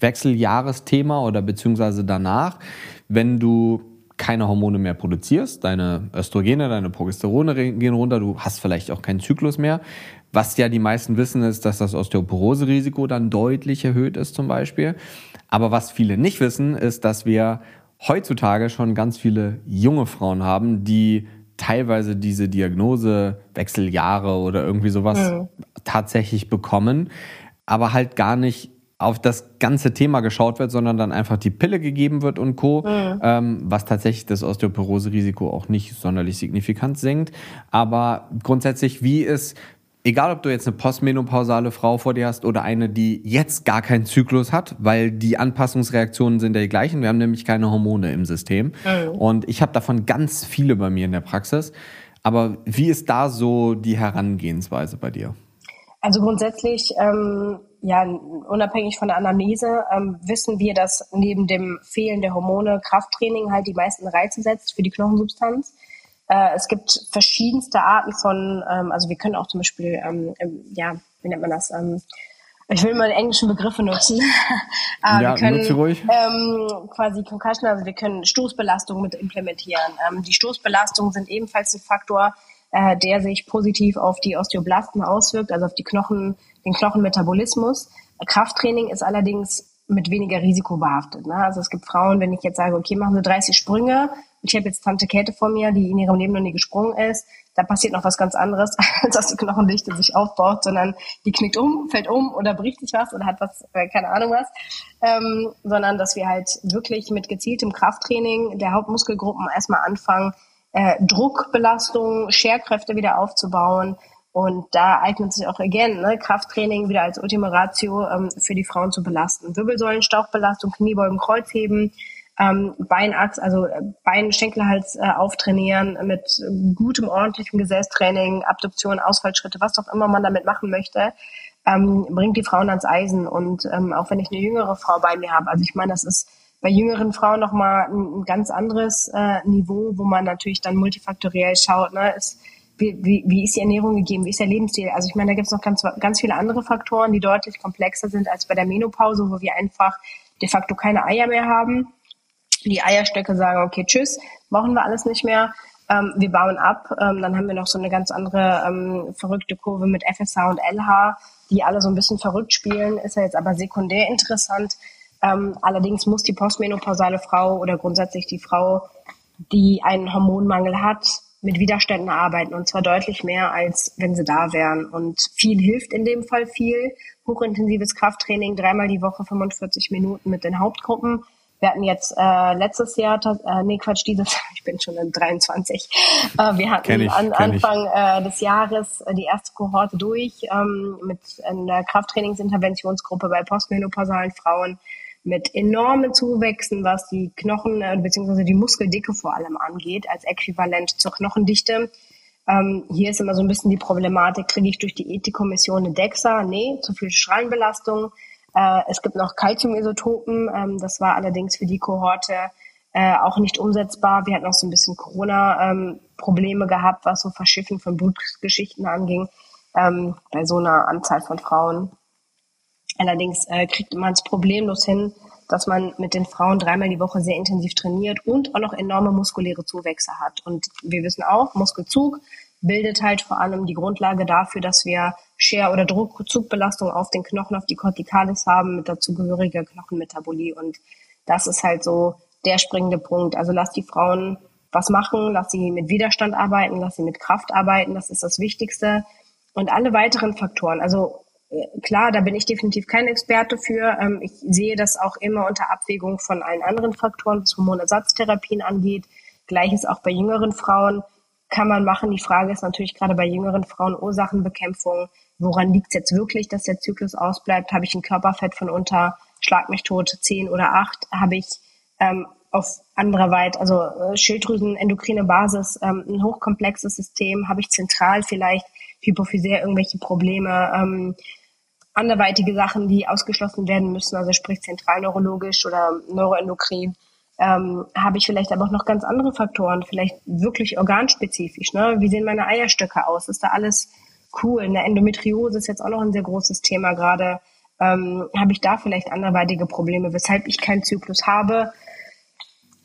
Wechseljahresthema oder beziehungsweise danach, wenn du keine Hormone mehr produzierst, deine Östrogene, deine Progesterone gehen runter, du hast vielleicht auch keinen Zyklus mehr. Was ja die meisten wissen, ist, dass das Osteoporose-Risiko dann deutlich erhöht ist zum Beispiel. Aber was viele nicht wissen, ist, dass wir heutzutage schon ganz viele junge Frauen haben, die teilweise diese Diagnose Wechseljahre oder irgendwie sowas mhm. tatsächlich bekommen, aber halt gar nicht auf das ganze Thema geschaut wird, sondern dann einfach die Pille gegeben wird und Co., mhm. ähm, was tatsächlich das Osteoporose-Risiko auch nicht sonderlich signifikant senkt. Aber grundsätzlich, wie ist egal ob du jetzt eine postmenopausale Frau vor dir hast oder eine, die jetzt gar keinen Zyklus hat, weil die Anpassungsreaktionen sind ja die gleichen. Wir haben nämlich keine Hormone im System. Mhm. Und ich habe davon ganz viele bei mir in der Praxis. Aber wie ist da so die Herangehensweise bei dir? Also grundsätzlich, ähm, ja, unabhängig von der Anamnese, ähm, wissen wir, dass neben dem Fehlen der Hormone Krafttraining halt die meisten Reize setzt für die Knochensubstanz. Äh, es gibt verschiedenste Arten von, ähm, also wir können auch zum Beispiel, ähm, ja, wie nennt man das? Ähm, ich will mal englischen Begriffe nutzen. Aber ja, wir können ruhig. Ähm, quasi Concussion, also wir können Stoßbelastung mit implementieren. Ähm, die Stoßbelastungen sind ebenfalls ein Faktor, äh, der sich positiv auf die Osteoblasten auswirkt, also auf die Knochen, den Knochenmetabolismus. Krafttraining ist allerdings mit weniger Risiko behaftet. Ne? Also es gibt Frauen, wenn ich jetzt sage, okay, machen Sie 30 Sprünge, ich habe jetzt Tante Käthe vor mir, die in ihrem Leben noch nie gesprungen ist, da passiert noch was ganz anderes, als dass die Knochendichte sich aufbaut, sondern die knickt um, fällt um oder bricht sich was oder hat was, äh, keine Ahnung was, ähm, sondern dass wir halt wirklich mit gezieltem Krafttraining der Hauptmuskelgruppen erstmal anfangen, äh, Druckbelastung, Scherkräfte wieder aufzubauen, Und da eignet sich auch again ne, Krafttraining wieder als Ultima Ratio ähm, für die Frauen zu belasten. Wirbelsäulen, Stauchbelastung, Kniebeugen, Kreuzheben, ähm, Beinachs, also äh, Bein-Schenkelhals äh, auftrainieren mit gutem, ordentlichem Gesäßtraining, Abduktion, Ausfallschritte, was auch immer man damit machen möchte, ähm, bringt die Frauen ans Eisen. Und ähm, auch wenn ich eine jüngere Frau bei mir habe, also ich meine, das ist bei jüngeren Frauen nochmal ein, ein ganz anderes äh, Niveau, wo man natürlich dann multifaktoriell schaut, ne, ist, wie, wie, wie ist die Ernährung gegeben, wie ist der Lebensstil. Also ich meine, da gibt es noch ganz, ganz viele andere Faktoren, die deutlich komplexer sind als bei der Menopause, wo wir einfach de facto keine Eier mehr haben. Die Eierstöcke sagen, okay, tschüss, brauchen wir alles nicht mehr. Ähm, wir bauen ab. Ähm, dann haben wir noch so eine ganz andere ähm, verrückte Kurve mit FSH und LH, die alle so ein bisschen verrückt spielen. Ist ja jetzt aber sekundär interessant. Ähm, allerdings muss die postmenopausale Frau oder grundsätzlich die Frau, die einen Hormonmangel hat, mit Widerständen arbeiten und zwar deutlich mehr, als wenn sie da wären. Und viel hilft in dem Fall viel. Hochintensives Krafttraining, dreimal die Woche 45 Minuten mit den Hauptgruppen. Wir hatten jetzt äh, letztes Jahr, äh, nee Quatsch, dieses, ich bin schon in 23, äh, wir hatten ich, an Anfang äh, des Jahres äh, die erste Kohorte durch ähm, mit einer Krafttrainingsinterventionsgruppe bei postmenopausalen Frauen mit enormen Zuwächsen, was die Knochen äh, bzw. die Muskeldicke vor allem angeht, als Äquivalent zur Knochendichte. Ähm, hier ist immer so ein bisschen die Problematik, kriege ich durch die Ethikkommission eine DEXA? Nee, zu viel Strahlenbelastung. Äh, es gibt noch Calciumisotopen, ähm, das war allerdings für die Kohorte äh, auch nicht umsetzbar. Wir hatten auch so ein bisschen Corona-Probleme ähm, gehabt, was so Verschiffen von Blutgeschichten anging, ähm, bei so einer Anzahl von Frauen. Allerdings äh, kriegt man es problemlos hin, dass man mit den Frauen dreimal die Woche sehr intensiv trainiert und auch noch enorme muskuläre Zuwächse hat. Und wir wissen auch, Muskelzug bildet halt vor allem die Grundlage dafür, dass wir Scher- oder Druckzugbelastung auf den Knochen, auf die Corticalis haben mit dazugehöriger Knochenmetabolie. Und das ist halt so der springende Punkt. Also lass die Frauen was machen, lass sie mit Widerstand arbeiten, lass sie mit Kraft arbeiten, das ist das Wichtigste. Und alle weiteren Faktoren, also klar, da bin ich definitiv kein Experte für. Ähm, ich sehe das auch immer unter Abwägung von allen anderen Faktoren, was Hormonersatztherapien angeht. Gleiches auch bei jüngeren Frauen kann man machen. Die Frage ist natürlich gerade bei jüngeren Frauen Ursachenbekämpfung. Woran liegt es jetzt wirklich, dass der Zyklus ausbleibt? Habe ich ein Körperfett von unter, schlag mich tot, 10 oder 8? Habe ich ähm, auf anderer Weise, also äh, Schilddrüsen, endokrine Basis, ähm, ein hochkomplexes System? Habe ich zentral vielleicht Hypophysär irgendwelche Probleme? Ähm, anderweitige Sachen, die ausgeschlossen werden müssen, also sprich zentralneurologisch oder neuroendokrin, ähm, habe ich vielleicht aber auch noch ganz andere Faktoren, vielleicht wirklich organspezifisch. Ne? Wie sehen meine Eierstöcke aus? Ist da alles cool? Eine Endometriose ist jetzt auch noch ein sehr großes Thema gerade. Ähm, habe ich da vielleicht anderweitige Probleme, weshalb ich keinen Zyklus habe?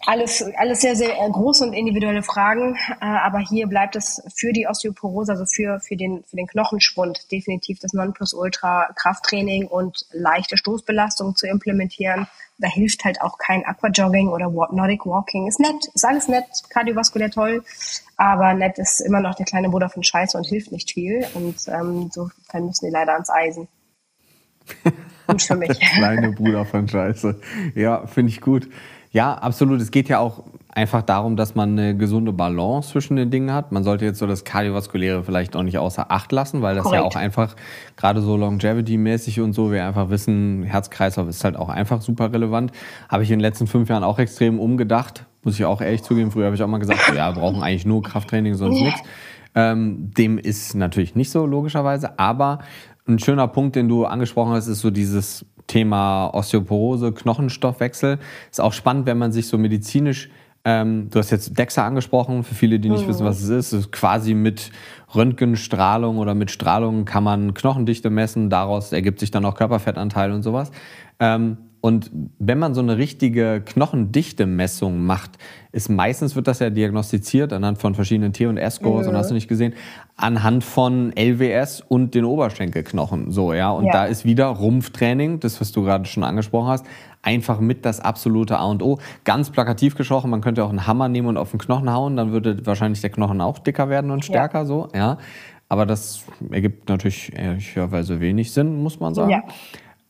Alles, alles sehr, sehr große und individuelle Fragen. Äh, aber hier bleibt es für die Osteoporose, also für, für, den, für den Knochenschwund, definitiv das Nonplusultra Krafttraining und leichte Stoßbelastung zu implementieren. Da hilft halt auch kein Aquajogging oder Nordic Walking. Ist nett, ist alles nett, kardiovaskulär toll. Aber nett ist immer noch der kleine Bruder von Scheiße und hilft nicht viel. Und ähm, insofern müssen die leider ans Eisen. Gut für mich. der kleine Bruder von Scheiße. Ja, finde ich gut. Ja, absolut. Es geht ja auch einfach darum, dass man eine gesunde Balance zwischen den Dingen hat. Man sollte jetzt so das Kardiovaskuläre vielleicht auch nicht außer Acht lassen, weil das Korrekt. ja auch einfach gerade so Longevity-mäßig und so, wir einfach wissen, Herzkreislauf ist halt auch einfach super relevant. Habe ich in den letzten fünf Jahren auch extrem umgedacht, muss ich auch ehrlich zugeben. Früher habe ich auch mal gesagt, so, ja, wir brauchen eigentlich nur Krafttraining, sonst nichts. Ähm, dem ist natürlich nicht so, logischerweise. Aber ein schöner Punkt, den du angesprochen hast, ist so dieses Thema Osteoporose, Knochenstoffwechsel. Ist auch spannend, wenn man sich so medizinisch, ähm, du hast jetzt DEXA angesprochen, für viele, die nicht mhm. wissen, was es ist, ist quasi mit Röntgenstrahlung oder mit Strahlung kann man Knochendichte messen, daraus ergibt sich dann auch Körperfettanteil und sowas. Ähm, und wenn man so eine richtige Knochendichte-Messung macht, ist meistens wird das ja diagnostiziert anhand von verschiedenen T- und S-Scores mhm. und hast du nicht gesehen, anhand von LWS und den Oberschenkelknochen. So, ja. Und ja. da ist wieder Rumpftraining, das, was du gerade schon angesprochen hast, einfach mit das absolute A und O. Ganz plakativ gesprochen, man könnte auch einen Hammer nehmen und auf den Knochen hauen, dann würde wahrscheinlich der Knochen auch dicker werden und stärker, ja. so, ja. Aber das ergibt natürlich ehrlicherweise wenig Sinn, muss man sagen. Ja.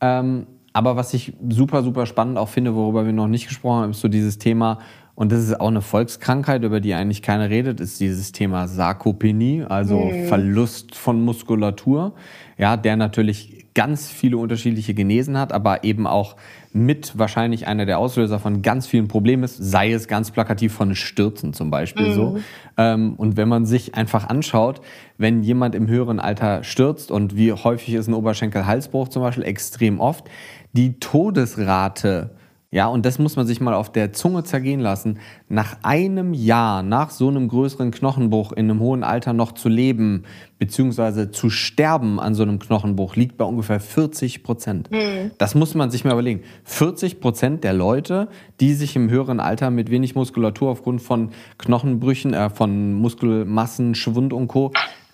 Ähm, aber was ich super, super spannend auch finde, worüber wir noch nicht gesprochen haben, ist so dieses Thema und das ist auch eine Volkskrankheit, über die eigentlich keiner redet, ist dieses Thema Sarkopenie, also mhm. Verlust von Muskulatur, ja, der natürlich ganz viele unterschiedliche Genesen hat, aber eben auch mit wahrscheinlich einer der Auslöser von ganz vielen Problemen ist, sei es ganz plakativ von Stürzen zum Beispiel mhm. so. Ähm, und wenn man sich einfach anschaut, wenn jemand im höheren Alter stürzt und wie häufig ist ein Oberschenkel-Halsbruch zum Beispiel extrem oft, die Todesrate ja, und das muss man sich mal auf der Zunge zergehen lassen. Nach einem Jahr, nach so einem größeren Knochenbruch in einem hohen Alter noch zu leben, beziehungsweise zu sterben an so einem Knochenbruch, liegt bei ungefähr 40 Prozent. Mhm. Das muss man sich mal überlegen. 40 Prozent der Leute, die sich im höheren Alter mit wenig Muskulatur aufgrund von Knochenbrüchen, äh, von Muskelmassen, Schwund und Co.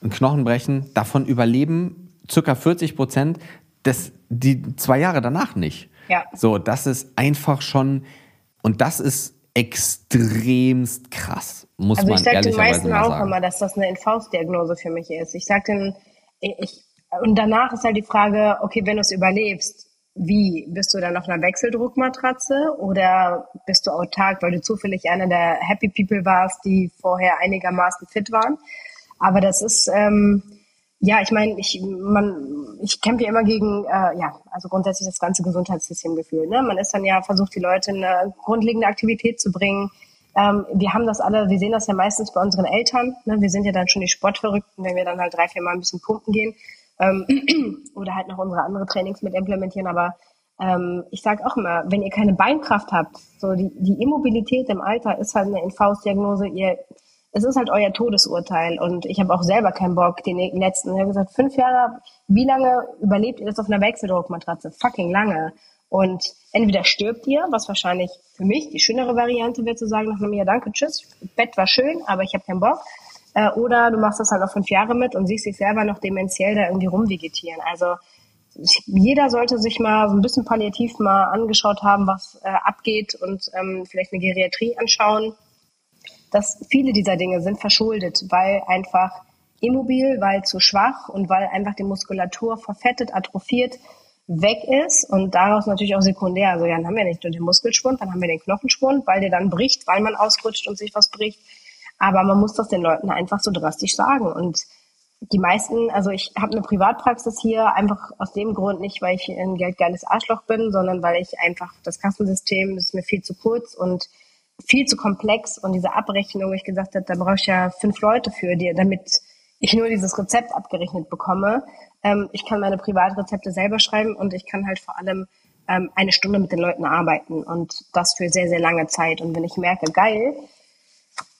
Knochen brechen, davon überleben circa 40 Prozent das, die zwei Jahre danach nicht. Ja. So, das ist einfach schon, und das ist extremst krass, muss also man ich sage den meisten auch sagen. immer, dass das eine Infaustdiagnose für mich ist. Ich sage den, ich, und danach ist halt die Frage, okay, wenn du es überlebst, wie? Bist du dann auf einer Wechseldruckmatratze oder bist du autark, weil du zufällig einer der Happy People warst, die vorher einigermaßen fit waren? Aber das ist, ähm, ja, ich meine, ich, man, ich kämpfe ja immer gegen, äh, ja, also grundsätzlich das ganze Gesundheitssystemgefühl. Ne? Man ist dann ja versucht, die Leute in eine grundlegende Aktivität zu bringen. Ähm, wir haben das alle, wir sehen das ja meistens bei unseren Eltern. Ne? Wir sind ja dann schon die Sportverrückten, wenn wir dann halt drei, vier Mal ein bisschen pumpen gehen ähm, oder halt noch unsere andere Trainings mit implementieren. Aber ähm, ich sage auch immer, wenn ihr keine Beinkraft habt, so die, die Immobilität im Alter ist halt eine Infaustdiagnose. Ihr es ist halt euer Todesurteil und ich habe auch selber keinen Bock, den letzten, ich gesagt, fünf Jahre, wie lange überlebt ihr das auf einer Wechseldruckmatratze? Fucking lange. Und entweder stirbt ihr, was wahrscheinlich für mich die schönere Variante wäre zu sagen nach einem Jahr, danke, tschüss, Bett war schön, aber ich habe keinen Bock. Äh, oder du machst das halt noch fünf Jahre mit und siehst dich selber noch dementiell da irgendwie rumvegetieren. Also jeder sollte sich mal so ein bisschen palliativ mal angeschaut haben, was äh, abgeht und ähm, vielleicht eine Geriatrie anschauen dass viele dieser Dinge sind verschuldet, weil einfach immobil, weil zu schwach und weil einfach die Muskulatur verfettet, atrophiert weg ist und daraus natürlich auch sekundär. Also ja, dann haben wir nicht nur den Muskelschwund, dann haben wir den Knochenschwund, weil der dann bricht, weil man ausrutscht und sich was bricht. Aber man muss das den Leuten einfach so drastisch sagen. Und die meisten, also ich habe eine Privatpraxis hier, einfach aus dem Grund nicht, weil ich ein geldgeiles Arschloch bin, sondern weil ich einfach das Kassensystem ist mir viel zu kurz und viel zu komplex und diese Abrechnung, wo ich gesagt habe, da brauche ich ja fünf Leute für dir, damit ich nur dieses Rezept abgerechnet bekomme. Ähm, ich kann meine Privatrezepte selber schreiben und ich kann halt vor allem ähm, eine Stunde mit den Leuten arbeiten und das für sehr, sehr lange Zeit. Und wenn ich merke, geil,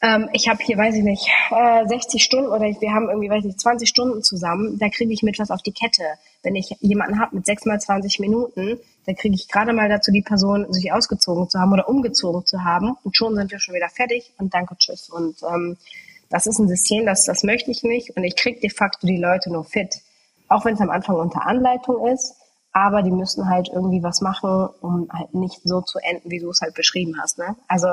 ähm, ich habe hier, weiß ich nicht, äh, 60 Stunden oder wir haben irgendwie, weiß ich, 20 Stunden zusammen, da kriege ich mit was auf die Kette. Wenn ich jemanden habe mit 6 mal 20 Minuten, dann kriege ich gerade mal dazu, die Person sich ausgezogen zu haben oder umgezogen zu haben und schon sind wir schon wieder fertig und danke, tschüss. Und ähm, das ist ein System, das, das möchte ich nicht und ich kriege de facto die Leute nur fit. Auch wenn es am Anfang unter Anleitung ist, aber die müssen halt irgendwie was machen, um halt nicht so zu enden, wie du es halt beschrieben hast. Ne? Also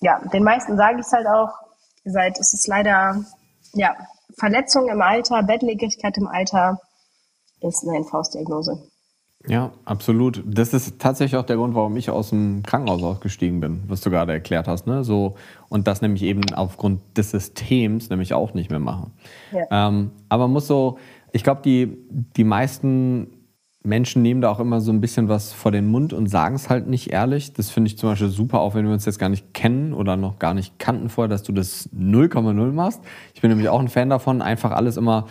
ja, den meisten sage ich es halt auch, seid, es ist leider, ja, Verletzung im Alter, Bettlägerigkeit im Alter ist eine Faustdiagnose. Ja, absolut. Das ist tatsächlich auch der Grund, warum ich aus dem Krankenhaus ausgestiegen bin, was du gerade erklärt hast. Ne? So, und das nämlich eben aufgrund des Systems nämlich auch nicht mehr machen. Ja. Ähm, aber muss so, ich glaube, die, die meisten Menschen nehmen da auch immer so ein bisschen was vor den Mund und sagen es halt nicht ehrlich. Das finde ich zum Beispiel super, auch wenn wir uns jetzt gar nicht kennen oder noch gar nicht kannten vorher, dass du das 0,0 machst. Ich bin nämlich auch ein Fan davon, einfach alles immer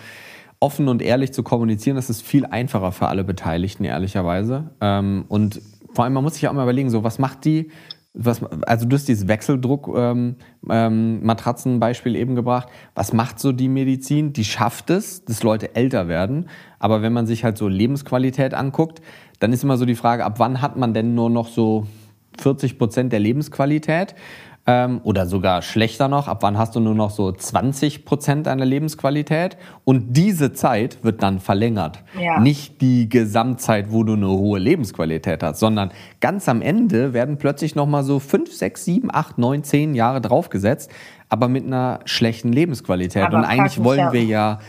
offen und ehrlich zu kommunizieren. Das ist viel einfacher für alle Beteiligten, ehrlicherweise. Ähm, und vor allem, man muss sich auch mal überlegen, so, was macht die was, also du hast dieses Wechseldruck-Matratzenbeispiel ähm, ähm, eben gebracht. Was macht so die Medizin? Die schafft es, dass Leute älter werden. Aber wenn man sich halt so Lebensqualität anguckt, dann ist immer so die Frage, ab wann hat man denn nur noch so 40 Prozent der Lebensqualität? Ähm, oder sogar schlechter noch, ab wann hast du nur noch so 20 Prozent deiner Lebensqualität und diese Zeit wird dann verlängert. Ja. Nicht die Gesamtzeit, wo du eine hohe Lebensqualität hast, sondern ganz am Ende werden plötzlich nochmal so 5, 6, 7, 8, 9, 10 Jahre draufgesetzt. Aber mit einer schlechten Lebensqualität. Aber und eigentlich wollen ja. wir ja,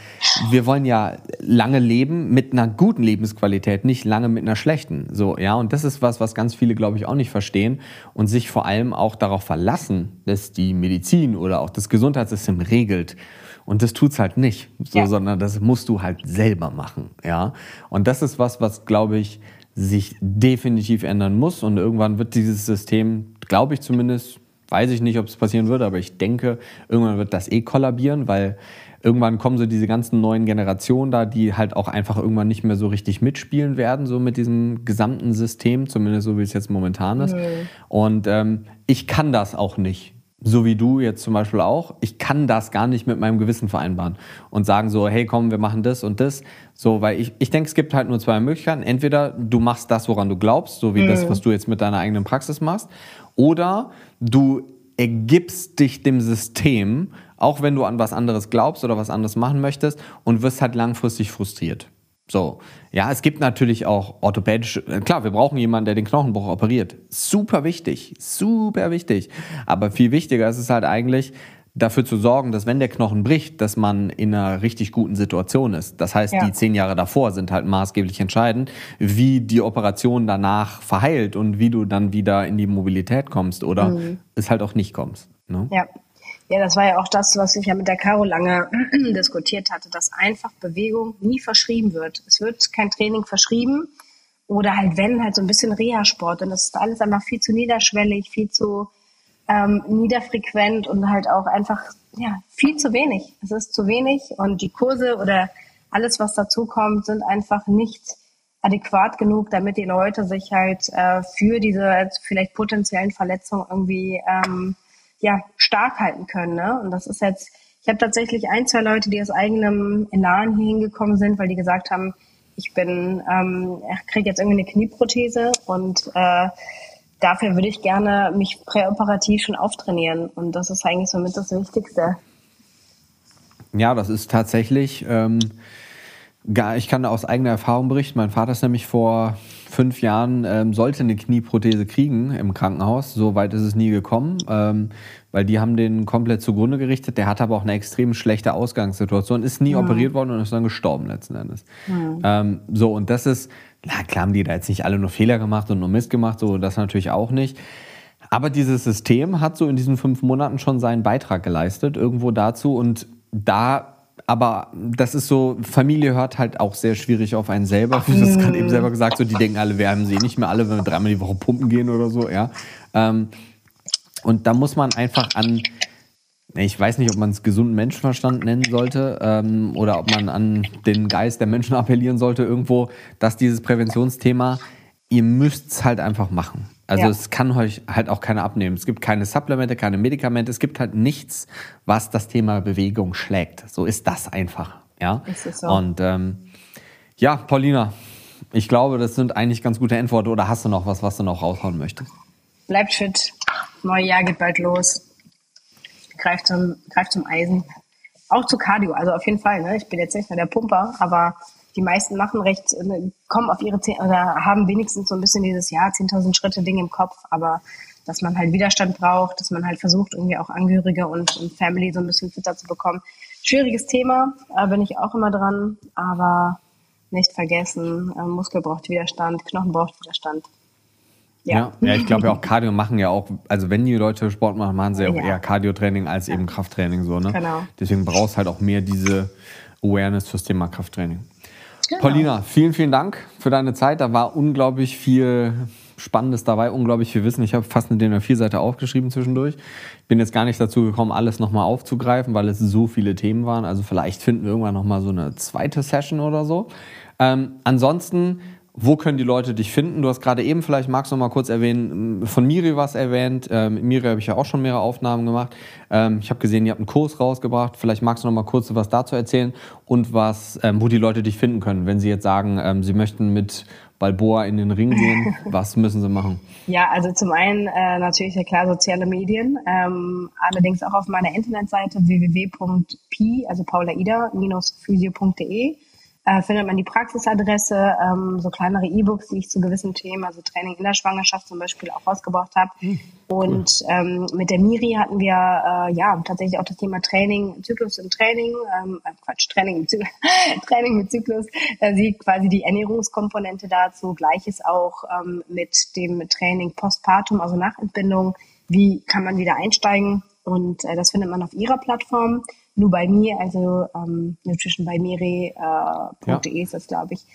wir wollen ja lange leben mit einer guten Lebensqualität, nicht lange mit einer schlechten. So, ja. Und das ist was, was ganz viele, glaube ich, auch nicht verstehen und sich vor allem auch darauf verlassen, dass die Medizin oder auch das Gesundheitssystem regelt. Und das tut's halt nicht, so, ja. sondern das musst du halt selber machen, ja. Und das ist was, was, glaube ich, sich definitiv ändern muss. Und irgendwann wird dieses System, glaube ich zumindest, weiß ich nicht, ob es passieren würde, aber ich denke, irgendwann wird das eh kollabieren, weil irgendwann kommen so diese ganzen neuen Generationen da, die halt auch einfach irgendwann nicht mehr so richtig mitspielen werden, so mit diesem gesamten System, zumindest so wie es jetzt momentan ist. Mhm. Und ähm, ich kann das auch nicht so wie du jetzt zum Beispiel auch, ich kann das gar nicht mit meinem Gewissen vereinbaren und sagen so, hey komm, wir machen das und das. So, weil ich, ich denke, es gibt halt nur zwei Möglichkeiten. Entweder du machst das, woran du glaubst, so wie mhm. das, was du jetzt mit deiner eigenen Praxis machst, oder du ergibst dich dem System, auch wenn du an was anderes glaubst oder was anderes machen möchtest und wirst halt langfristig frustriert. So, ja, es gibt natürlich auch orthopädische, äh, klar, wir brauchen jemanden, der den Knochenbruch operiert. Super wichtig, super wichtig. Aber viel wichtiger ist es halt eigentlich, dafür zu sorgen, dass wenn der Knochen bricht, dass man in einer richtig guten Situation ist. Das heißt, ja. die zehn Jahre davor sind halt maßgeblich entscheidend, wie die Operation danach verheilt und wie du dann wieder in die Mobilität kommst oder mhm. es halt auch nicht kommst. Ne? Ja. Ja, das war ja auch das, was ich ja mit der Caro lange diskutiert hatte, dass einfach Bewegung nie verschrieben wird. Es wird kein Training verschrieben oder halt wenn, halt so ein bisschen Reha-Sport. Und das ist alles einfach viel zu niederschwellig, viel zu ähm, niederfrequent und halt auch einfach ja, viel zu wenig. Es ist zu wenig und die Kurse oder alles, was dazu kommt, sind einfach nicht adäquat genug, damit die Leute sich halt äh, für diese vielleicht potenziellen Verletzungen irgendwie ähm, ja, stark halten können. Ne? Und das ist jetzt, ich habe tatsächlich ein, zwei Leute, die aus eigenem Elan hier hingekommen sind, weil die gesagt haben, ich bin, ähm, kriege jetzt irgendwie eine Knieprothese und äh, dafür würde ich gerne mich präoperativ schon auftrainieren. Und das ist eigentlich somit das Wichtigste. Ja, das ist tatsächlich, ähm, ich kann aus eigener Erfahrung berichten. Mein Vater ist nämlich vor fünf Jahren, ähm, sollte eine Knieprothese kriegen im Krankenhaus. So weit ist es nie gekommen, ähm, weil die haben den komplett zugrunde gerichtet. Der hatte aber auch eine extrem schlechte Ausgangssituation, ist nie ja. operiert worden und ist dann gestorben letzten Endes. Ja. Ähm, so, und das ist, na klar haben die da jetzt nicht alle nur Fehler gemacht und nur Mist gemacht, so das natürlich auch nicht. Aber dieses System hat so in diesen fünf Monaten schon seinen Beitrag geleistet, irgendwo dazu. Und da aber das ist so, Familie hört halt auch sehr schwierig auf einen selber. Wie du das gerade eben selber gesagt so, die denken alle, wir haben sie nicht mehr alle, wenn wir dreimal die Woche pumpen gehen oder so, ja. Ähm, und da muss man einfach an, ich weiß nicht, ob man es gesunden Menschenverstand nennen sollte ähm, oder ob man an den Geist der Menschen appellieren sollte irgendwo, dass dieses Präventionsthema, ihr müsst es halt einfach machen. Also ja. es kann euch halt auch keiner abnehmen. Es gibt keine Supplemente, keine Medikamente. Es gibt halt nichts, was das Thema Bewegung schlägt. So ist das einfach. Ja. Ist so. Und ähm, ja, Paulina, ich glaube, das sind eigentlich ganz gute Antworten. Oder hast du noch was, was du noch raushauen möchtest? Bleibt fit. Neues Jahr geht bald los. Greift zum, greift zum Eisen. Auch zu Cardio. Also auf jeden Fall. Ne? Ich bin jetzt nicht mehr der Pumper, aber die meisten machen recht, äh, kommen auf ihre, 10, oder haben wenigstens so ein bisschen dieses Jahr 10.000 Schritte Ding im Kopf, aber dass man halt Widerstand braucht, dass man halt versucht, irgendwie auch Angehörige und, und Family so ein bisschen fitter zu bekommen. Schwieriges Thema, äh, bin ich auch immer dran, aber nicht vergessen, äh, Muskel braucht Widerstand, Knochen braucht Widerstand. Ja, ja, ich glaube ja auch Cardio machen ja auch, also wenn die Leute Sport machen, machen sie ja auch ja. eher Cardio-Training als eben Krafttraining so, ne? Genau. Deswegen brauchst halt auch mehr diese Awareness fürs Thema Krafttraining. Genau. Paulina, vielen, vielen Dank für deine Zeit. Da war unglaublich viel Spannendes dabei, unglaublich viel Wissen. Ich habe fast eine DIN-A4-Seite aufgeschrieben zwischendurch. Bin jetzt gar nicht dazu gekommen, alles nochmal aufzugreifen, weil es so viele Themen waren. Also vielleicht finden wir irgendwann nochmal so eine zweite Session oder so. Ähm, ansonsten wo können die Leute dich finden? Du hast gerade eben, vielleicht magst du noch mal kurz erwähnen, von Miri was erwähnt. Ähm, mit Miri habe ich ja auch schon mehrere Aufnahmen gemacht. Ähm, ich habe gesehen, ihr habt einen Kurs rausgebracht. Vielleicht magst du noch mal kurz was dazu erzählen und was, ähm, wo die Leute dich finden können, wenn sie jetzt sagen, ähm, sie möchten mit Balboa in den Ring gehen. was müssen sie machen? Ja, also zum einen äh, natürlich ja klar soziale Medien, ähm, allerdings auch auf meiner Internetseite www.p, also paulaida-physio.de äh, findet man die Praxisadresse, ähm, so kleinere E-Books, die ich zu gewissen Themen, also Training in der Schwangerschaft zum Beispiel auch rausgebracht habe. Mhm. Und ähm, mit der Miri hatten wir äh, ja tatsächlich auch das Thema Training, Zyklus im Training, ähm, äh, Quatsch, Training im Zyklus, Training mit Zyklus, äh, sie quasi die Ernährungskomponente dazu, gleiches auch ähm, mit dem Training Postpartum, also Nachentbindung, wie kann man wieder einsteigen und äh, das findet man auf ihrer Plattform nur bei mir, also ähm, nutritionbymere.de äh, ja. ist das, glaube ich.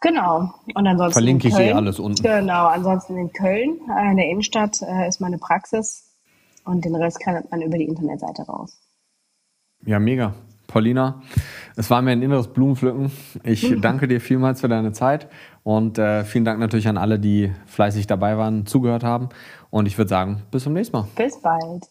Genau. Und ansonsten verlinke ich eh alles unten. Genau. Ansonsten in Köln, äh, in der Innenstadt, äh, ist meine Praxis und den Rest kann man über die Internetseite raus. Ja, mega. Paulina, es war mir ein inneres Blumenpflücken. Ich danke dir vielmals für deine Zeit und äh, vielen Dank natürlich an alle, die fleißig dabei waren, zugehört haben. Und ich würde sagen, bis zum nächsten Mal. Bis bald.